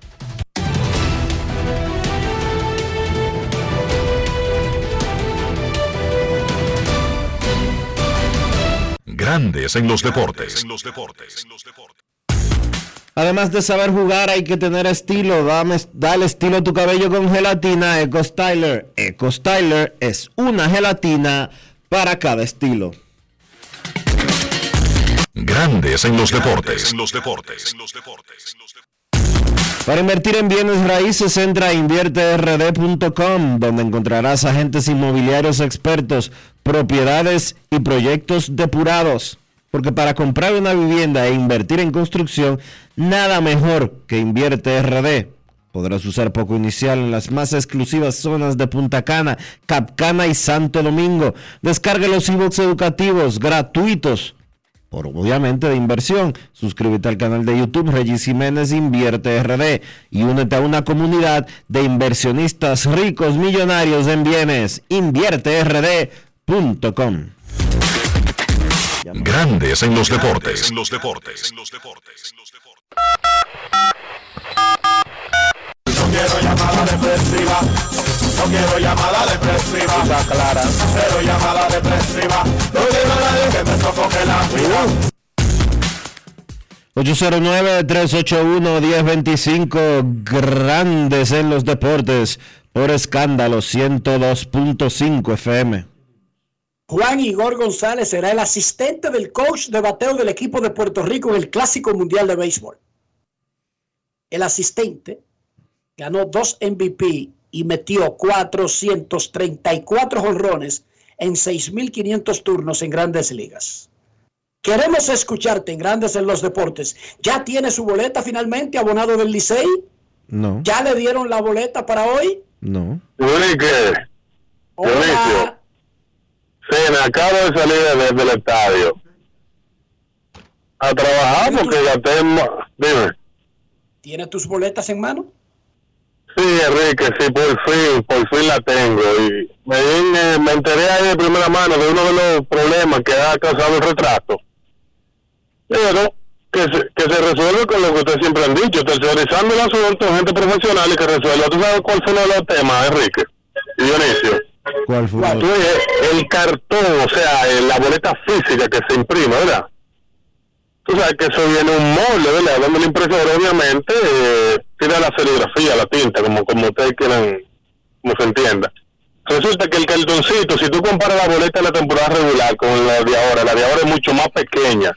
Grandes en los deportes. Además de saber jugar, hay que tener estilo. Dame, dale estilo a tu cabello con gelatina Eco Styler. Eco Styler es una gelatina para cada estilo. Grandes en los deportes. En los deportes. Para invertir en bienes raíces, entra a invierterd.com, donde encontrarás agentes inmobiliarios expertos, propiedades y proyectos depurados. Porque para comprar una vivienda e invertir en construcción, nada mejor que Invierte RD. Podrás usar poco inicial en las más exclusivas zonas de Punta Cana, Capcana y Santo Domingo. Descargue los e-books educativos gratuitos por obviamente de inversión. Suscríbete al canal de YouTube Regis Jiménez Invierte RD y únete a una comunidad de inversionistas ricos millonarios en bienes. Grandes en los deportes. En los deportes. No quiero llamada depresiva. No quiero llamada depresiva. Está clara. Cero llamada depresiva. No quiero nadie que me sofoque la vida. 809-381-1025, grandes en los deportes, por escándalo 102.5 FM. Juan Igor González será el asistente del coach de bateo del equipo de Puerto Rico en el Clásico Mundial de Béisbol. El asistente ganó dos MVP y metió 434 jonrones en 6.500 turnos en grandes ligas. Queremos escucharte en Grandes en los Deportes. ¿Ya tiene su boleta finalmente, abonado del Licey? No, ¿Ya le dieron la boleta para hoy? no. Dionisio, Dionisio, sí, me acabo de salir de- del estadio a trabajar porque ya tengo, dime, ¿Tiene tus boletas en mano? sí Enrique, sí, por fin, por fin la tengo y me, vine- me enteré ahí de primera mano de uno de los problemas que ha causado el retraso, pero que se, que se resuelve con lo que ustedes siempre han dicho, tercerizando el asunto, gente profesional y que resuelva. ¿Tú sabes cuál de los temas, Enrique? Y Dionisio. ¿Cuál fue? El cartón, o sea, eh, la boleta física que se imprime, ¿verdad? Tú sabes que eso viene un molde, ¿verdad? Donde el impresor, obviamente, eh, tira la serigrafía, la tinta, como, como ustedes quieran, como se entienda. Resulta que el cartoncito, si tú comparas la boleta de la temporada regular con la de ahora, la de ahora es mucho más pequeña.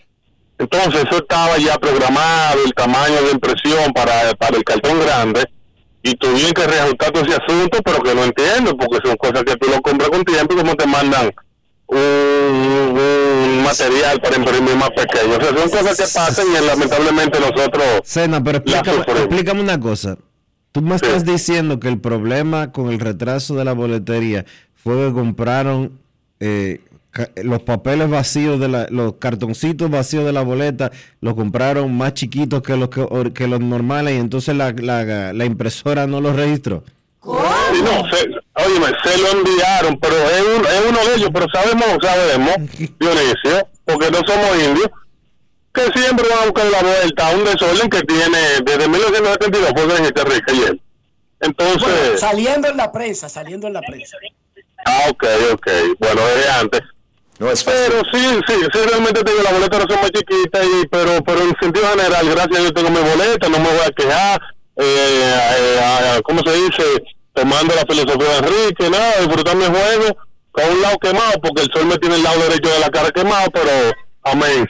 Entonces, eso estaba ya programado, el tamaño de impresión para, para el cartón grande, y tuvieron que reajustar todo ese asunto, pero que no entiendo, porque son cosas que tú lo compras con tiempo y como te mandan un, un material para imprimir más pequeño. O sea, son cosas que pasan y lamentablemente nosotros... Sena, pero explícame, explícame una cosa. Tú me estás diciendo que el problema con el retraso de la boletería fue que compraron eh, los papeles vacíos de la, los cartoncitos vacíos de la boleta, los compraron más chiquitos que los que, or- que los normales y entonces la, la, la impresora no los registró. Sí, no, se, óyeme, se lo enviaron, pero es, un- es uno de ellos, pero sabemos, sabemos, Dionisio, porque no somos indios, que siempre van a buscar la vuelta a un desorden que tiene desde 1972, fue que dijiste Enrique ayer. Entonces, Bueno, saliendo en la prensa, saliendo en la prensa. ah, ok, ok, bueno, desde antes. Pero sí, sí, sí, realmente tengo la boleta, no son más chiquitas, y, pero, pero en sentido general, gracias a Dios tengo mi boleta, no me voy a quejar, eh, eh, ah, ¿cómo se dice? Tomando la filosofía de Enrique, nada, disfrutar mi juego, con un lado quemado, porque el sol me tiene el lado derecho de la cara quemado, pero amén.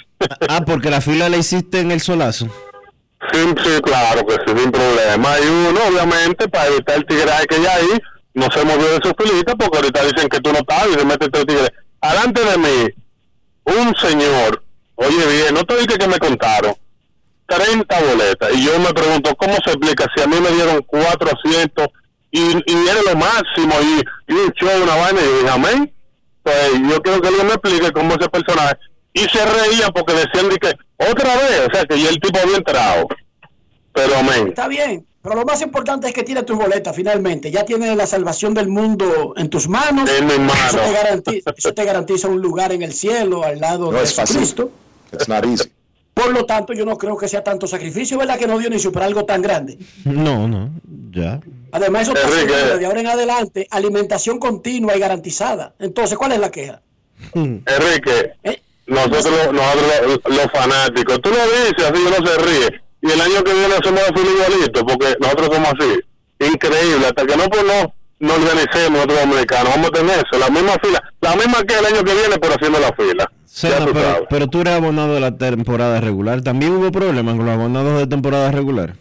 Ah, porque la fila la hiciste en el solazo. Sí, sí, claro que sí, sin problema. Y uno, obviamente, para evitar el tigreaje que ya hay, no se movió de su filita, porque ahorita dicen que tú no estás y se mete tres tigres. Adelante de mí, un señor, oye bien, no te dije que me contaron, 30 boletas. Y yo me pregunto, ¿cómo se explica si a mí me dieron cuatro asientos y, y era lo máximo y, y un show, una vaina? Y dije, amén. Pues yo quiero que alguien me explique cómo ese personaje. Y se reía porque decían de que otra vez, o sea, que ya el tipo había entrado. Pero amén. Está bien, pero lo más importante es que tienes tus boletas finalmente. Ya tienes la salvación del mundo en tus manos. En mis manos. Eso te, garantiza, eso te garantiza un lugar en el cielo al lado No de es fácil. Jesucristo. It's not easy. Por lo tanto, yo no creo que sea tanto sacrificio, ¿verdad? Que no dio ni para algo tan grande. No, no, ya. Además, eso está de ahora en adelante, alimentación continua y garantizada. Entonces, ¿cuál es la queja? Enrique, ¿Eh? nosotros, nosotros los, los fanáticos, tú lo dices así, uno se ríe. Y el año que viene hacemos fila igualito, porque nosotros somos así. Increíble, hasta que no, pues, no, no organicemos nosotros dominicanos, vamos a tener eso, la misma fila, la misma que el año que viene, pero haciendo la fila. Tú pero, pero tú eres abonado de la temporada regular. También hubo problemas con los abonados de temporada regular.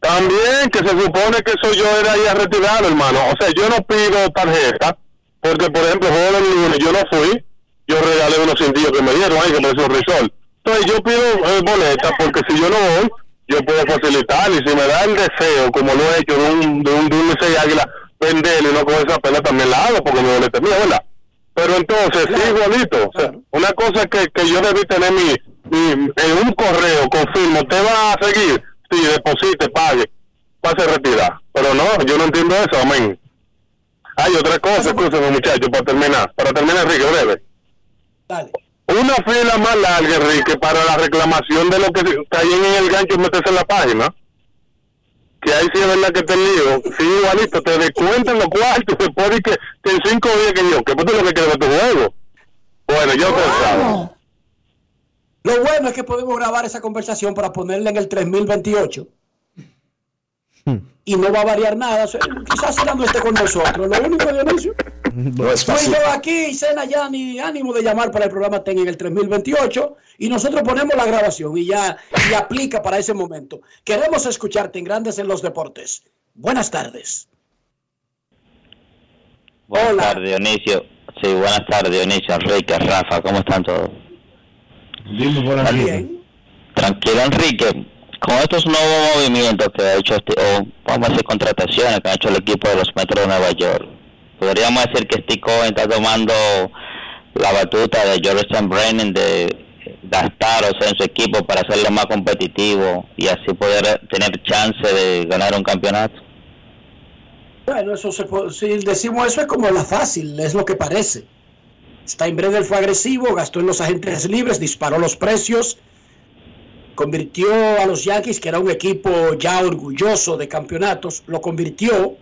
También que se supone que eso yo era ya retirado, hermano. O sea, yo no pido tarjeta, porque por ejemplo, juego del lunes, yo no fui, yo regalé unos cintillos que me dieron ahí, que me hizo un risol. Entonces yo pido eh, boleta, porque si yo no voy, yo puedo facilitar, y si me da el deseo, como lo he hecho de un, de un, de un Licey águila, venderlo y no con esa pena también la hago, porque mi boleta es mía, ¿verdad? Pero entonces, sí, igualito. O sea, una cosa que, que yo debí tener mi, mi, en un correo, confirmo, ¿usted va a seguir? Sí, deposite, pague, pase a retirar. Pero no, yo no entiendo eso, amén. Hay otra cosa, escúchame muchachos, para terminar. Para terminar, Enrique, breve. Una fila más larga, Enrique, para la reclamación de lo que caen en el gancho y meterse en la página. que ahí sí es verdad que te lío, sí, igualito, te descuentan los cuartos, se pone que, que en cinco días que yo, que tú lo que quieres tu juego. Bueno, yo pensaba. Lo bueno es que podemos grabar esa conversación para ponerla en el 3028. Y no va a variar nada. O sea, quizás Cena no esté con nosotros. Lo único, Dionisio. No es Soy fácil. yo aquí y Cena ya ni ánimo de llamar para el programa TEN en el 3028 y nosotros ponemos la grabación y ya y aplica para ese momento. Queremos escucharte en Grandes en los Deportes. Buenas tardes. Buenas tardes, Dionisio. Sí, buenas tardes, Dionisio, Enrique, Rafa, ¿cómo están todos? Dime por aquí. Tranquilo, Enrique. Con estos nuevos movimientos que ha hecho, este, o vamos a decir contrataciones que ha hecho el equipo de los Metros de Nueva York, podríamos decir que Steve Cohen está tomando la batuta de Jordan Brennan de gastar o sea, en su equipo para hacerlo más competitivo y así poder tener chance de ganar un campeonato. Bueno, eso se si decimos eso es como la fácil, es lo que parece. Steinbrenner fue agresivo, gastó en los agentes libres, disparó los precios, convirtió a los Yankees, que era un equipo ya orgulloso de campeonatos, lo convirtió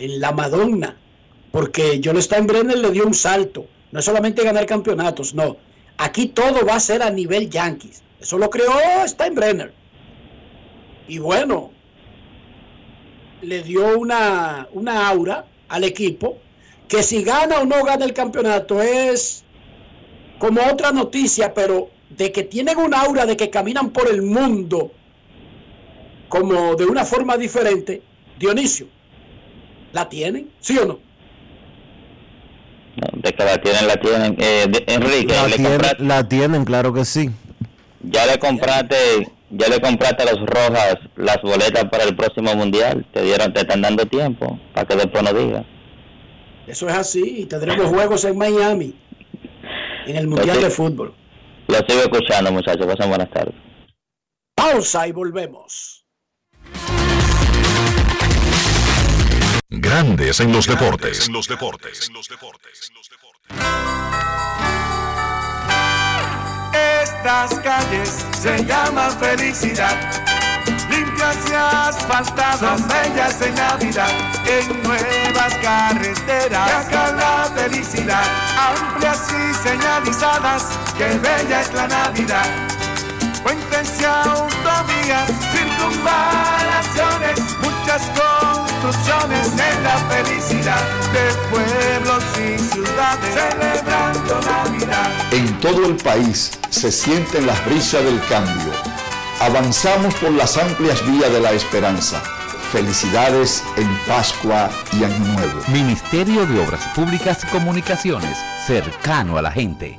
en la Madonna, porque John Steinbrenner le dio un salto, no es solamente ganar campeonatos, no. Aquí todo va a ser a nivel Yankees. Eso lo creó Steinbrenner. Y bueno, le dio una, una aura al equipo que si gana o no gana el campeonato es como otra noticia, pero de que tienen un aura de que caminan por el mundo como de una forma diferente, Dionisio, ¿la tienen? ¿Sí o no? De que la tienen, la tienen. Eh, de- Enrique, La, le tiene- compraste- la tienen, claro que sí. ya le compraste, ya le compraste a los Rojas las boletas para el próximo mundial. Te dieron, te están dando tiempo para que después no digas. Eso es así, y tendremos juegos en Miami, en el Mundial de Fútbol. Lo sigo escuchando, muchachos. Pasen buenas tardes. Pausa y volvemos. Grandes en los deportes. En los deportes. Estas calles se llaman felicidad. Limpias y asfaltadas, bellas en Navidad. En nuevas carreteras, acá la felicidad. Amplias y señalizadas, qué bella es la Navidad. Puentes y autovías, circunvalaciones, muchas construcciones en la felicidad de pueblos y ciudades celebrando Navidad. En todo el país se sienten las brisas del cambio. Avanzamos por las amplias vías de la esperanza. Felicidades en Pascua y Año Nuevo. Ministerio de Obras Públicas y Comunicaciones, cercano a la gente.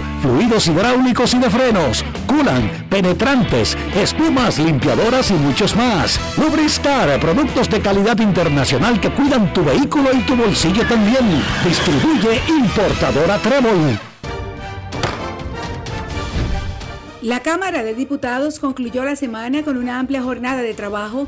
fluidos hidráulicos y de frenos, culan, penetrantes, espumas, limpiadoras y muchos más. Lubristar, productos de calidad internacional que cuidan tu vehículo y tu bolsillo también. Distribuye importadora Trébol. La Cámara de Diputados concluyó la semana con una amplia jornada de trabajo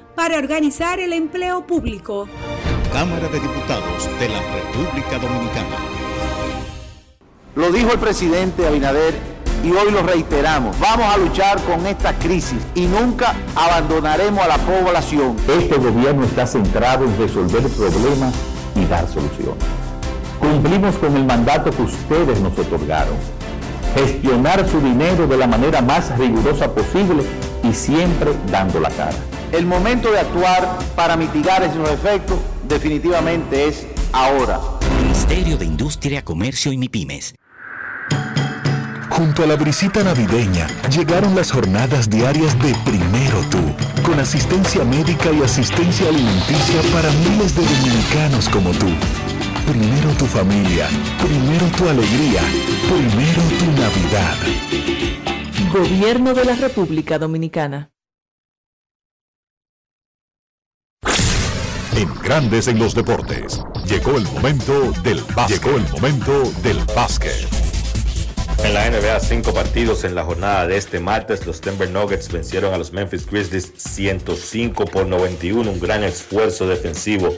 para organizar el empleo público. Cámara de Diputados de la República Dominicana. Lo dijo el presidente Abinader y hoy lo reiteramos. Vamos a luchar con esta crisis y nunca abandonaremos a la población. Este gobierno está centrado en resolver problemas y dar soluciones. Cumplimos con el mandato que ustedes nos otorgaron. Gestionar su dinero de la manera más rigurosa posible y siempre dando la cara. El momento de actuar para mitigar esos efectos definitivamente es ahora. Ministerio de Industria, Comercio y MIPIMES. Junto a la brisita navideña llegaron las jornadas diarias de Primero Tú, con asistencia médica y asistencia alimenticia para miles de dominicanos como tú. Primero tu familia, primero tu alegría, primero tu Navidad. Gobierno de la República Dominicana. En Grandes en los Deportes, llegó el momento del básquet. Llegó el momento del básquet. En la NBA, cinco partidos en la jornada de este martes. Los Denver Nuggets vencieron a los Memphis Grizzlies 105 por 91. Un gran esfuerzo defensivo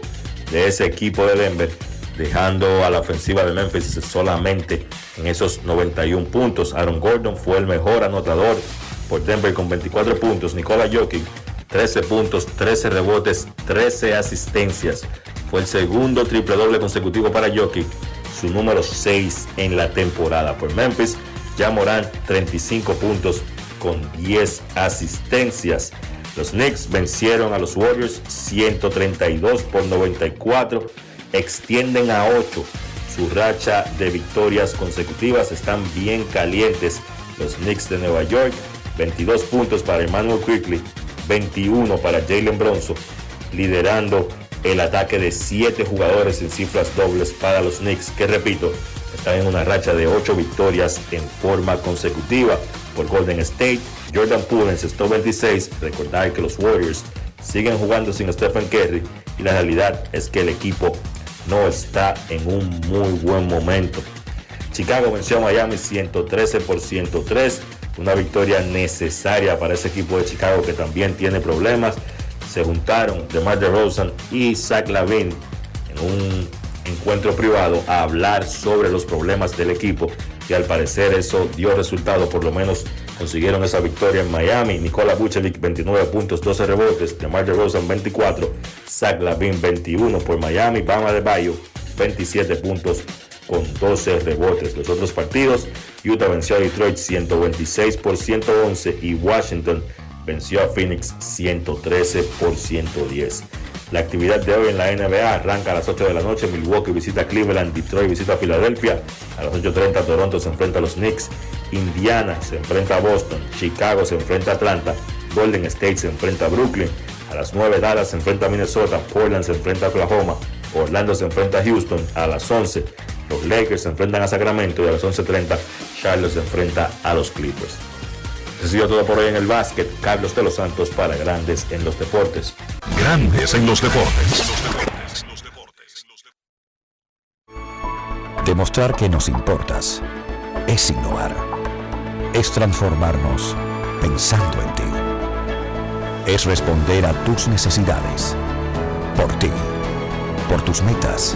de ese equipo de Denver, dejando a la ofensiva de Memphis solamente en esos 91 puntos. Aaron Gordon fue el mejor anotador por Denver con 24 puntos. Nikola Jokic 13 puntos, 13 rebotes, 13 asistencias. Fue el segundo triple doble consecutivo para Jokic su número 6 en la temporada. Por Memphis, ya Morán 35 puntos con 10 asistencias. Los Knicks vencieron a los Warriors 132 por 94, extienden a 8 su racha de victorias consecutivas, están bien calientes los Knicks de Nueva York, 22 puntos para Emmanuel Quickly, 21 para Jalen Bronson, liderando el ataque de 7 jugadores en cifras dobles para los Knicks, que repito, están en una racha de 8 victorias en forma consecutiva por Golden State. Jordan Poole encestó 26. Recordar que los Warriors siguen jugando sin Stephen Curry y la realidad es que el equipo no está en un muy buen momento. Chicago venció a Miami 113 por 103, una victoria necesaria para ese equipo de Chicago que también tiene problemas. Se juntaron DeMar DeRozan y Zach Lavin en un encuentro privado a hablar sobre los problemas del equipo y al parecer eso dio resultado, por lo menos consiguieron esa victoria en Miami. Nikola Vucevic 29 puntos, 12 rebotes, DeMar DeRozan 24, Zach Lavin 21 por Miami, Bama de Bayo 27 puntos con 12 rebotes. Los otros partidos, Utah venció a Detroit 126 por 111 y Washington venció a Phoenix 113 por 110. La actividad de hoy en la NBA arranca a las 8 de la noche. Milwaukee visita Cleveland, Detroit visita Filadelfia. A las 8.30 Toronto se enfrenta a los Knicks. Indiana se enfrenta a Boston. Chicago se enfrenta a Atlanta. Golden State se enfrenta a Brooklyn. A las 9 Dallas se enfrenta a Minnesota. Portland se enfrenta a Oklahoma. Orlando se enfrenta a Houston. A las 11 los Lakers se enfrentan a Sacramento. Y a las 11.30 Charlotte se enfrenta a los Clippers. Eso ha sido todo por hoy en el básquet. Carlos de los Santos para Grandes en los Deportes. Grandes en los Deportes. Demostrar que nos importas es innovar. Es transformarnos pensando en ti. Es responder a tus necesidades. Por ti. Por tus metas.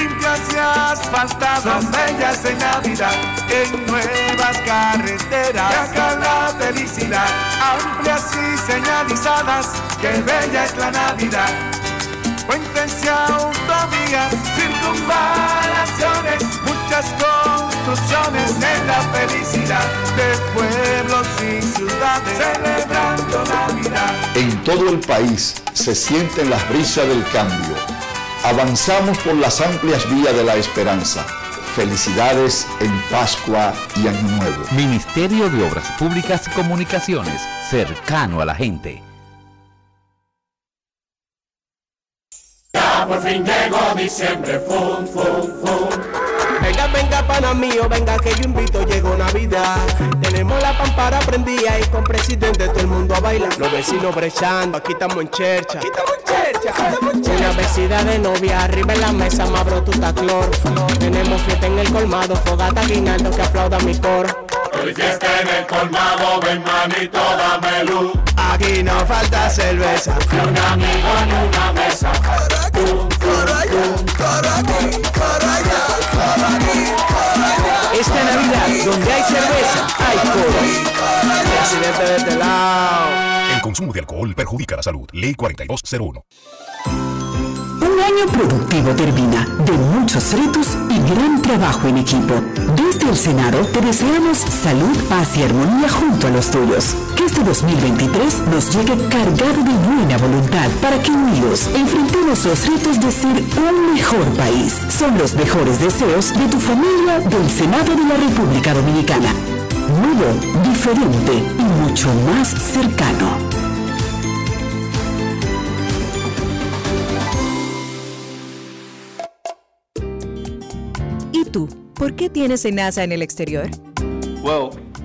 limpias y asfaltadas, son bellas en Navidad, en nuevas carreteras, acá la felicidad, amplias y señalizadas, que bella es la Navidad. Cuéntense autovías, circunvalaciones, muchas construcciones en la felicidad de pueblos y ciudades, celebrando Navidad. En todo el país se sienten las brisas del cambio Avanzamos por las amplias vías de la esperanza. Felicidades en Pascua y Año Nuevo. Ministerio de Obras Públicas y Comunicaciones, cercano a la gente. Ya por fin llegó diciembre, fum, fum, fum. Venga, venga, pana mío, venga que yo invito, llegó Navidad. Tenemos la pampara prendida y con presidente todo el mundo a bailar. Los vecinos brechando, aquí estamos en chercha. Aquí estamos en chercha, estamos en chercha. Una vecina de novia, arriba en la mesa, mabro tu clor. Tenemos fiesta en el colmado, fogata guinaldo que aplauda mi coro. Hoy fiesta en el colmado, ven manito, dame luz. Aquí no falta cerveza. Ni un amigo en una mesa. Por aquí, por allá, por aquí. Esta Navidad, donde hay cerveza, hay coro. Presidente de este lado. El consumo de alcohol perjudica la salud. Ley 4201. Un año productivo termina de muchos retos y gran trabajo en equipo. Desde el Senado te deseamos salud, paz y armonía junto a los tuyos. Que este 2023 nos llegue cargado de buena voluntad para que unidos enfrentemos los retos de ser un mejor país. Son los mejores deseos de tu familia del Senado de la República Dominicana. Nuevo, diferente y mucho más cercano. ¿Y tú? ¿Por qué tienes NASA en el exterior? Well,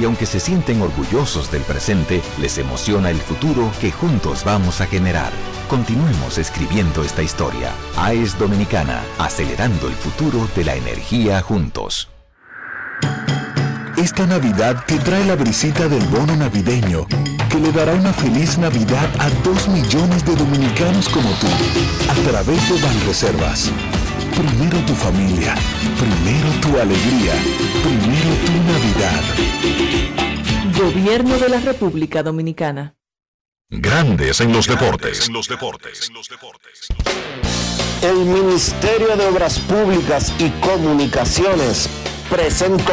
Y aunque se sienten orgullosos del presente, les emociona el futuro que juntos vamos a generar. Continuemos escribiendo esta historia. AES Dominicana, acelerando el futuro de la energía juntos. Esta Navidad te trae la brisita del bono navideño, que le dará una feliz Navidad a dos millones de dominicanos como tú, a través de Banreservas. Primero tu familia, primero tu alegría, primero tu Navidad. Gobierno de la República Dominicana. Grandes en los deportes. El Ministerio de Obras Públicas y Comunicaciones presentó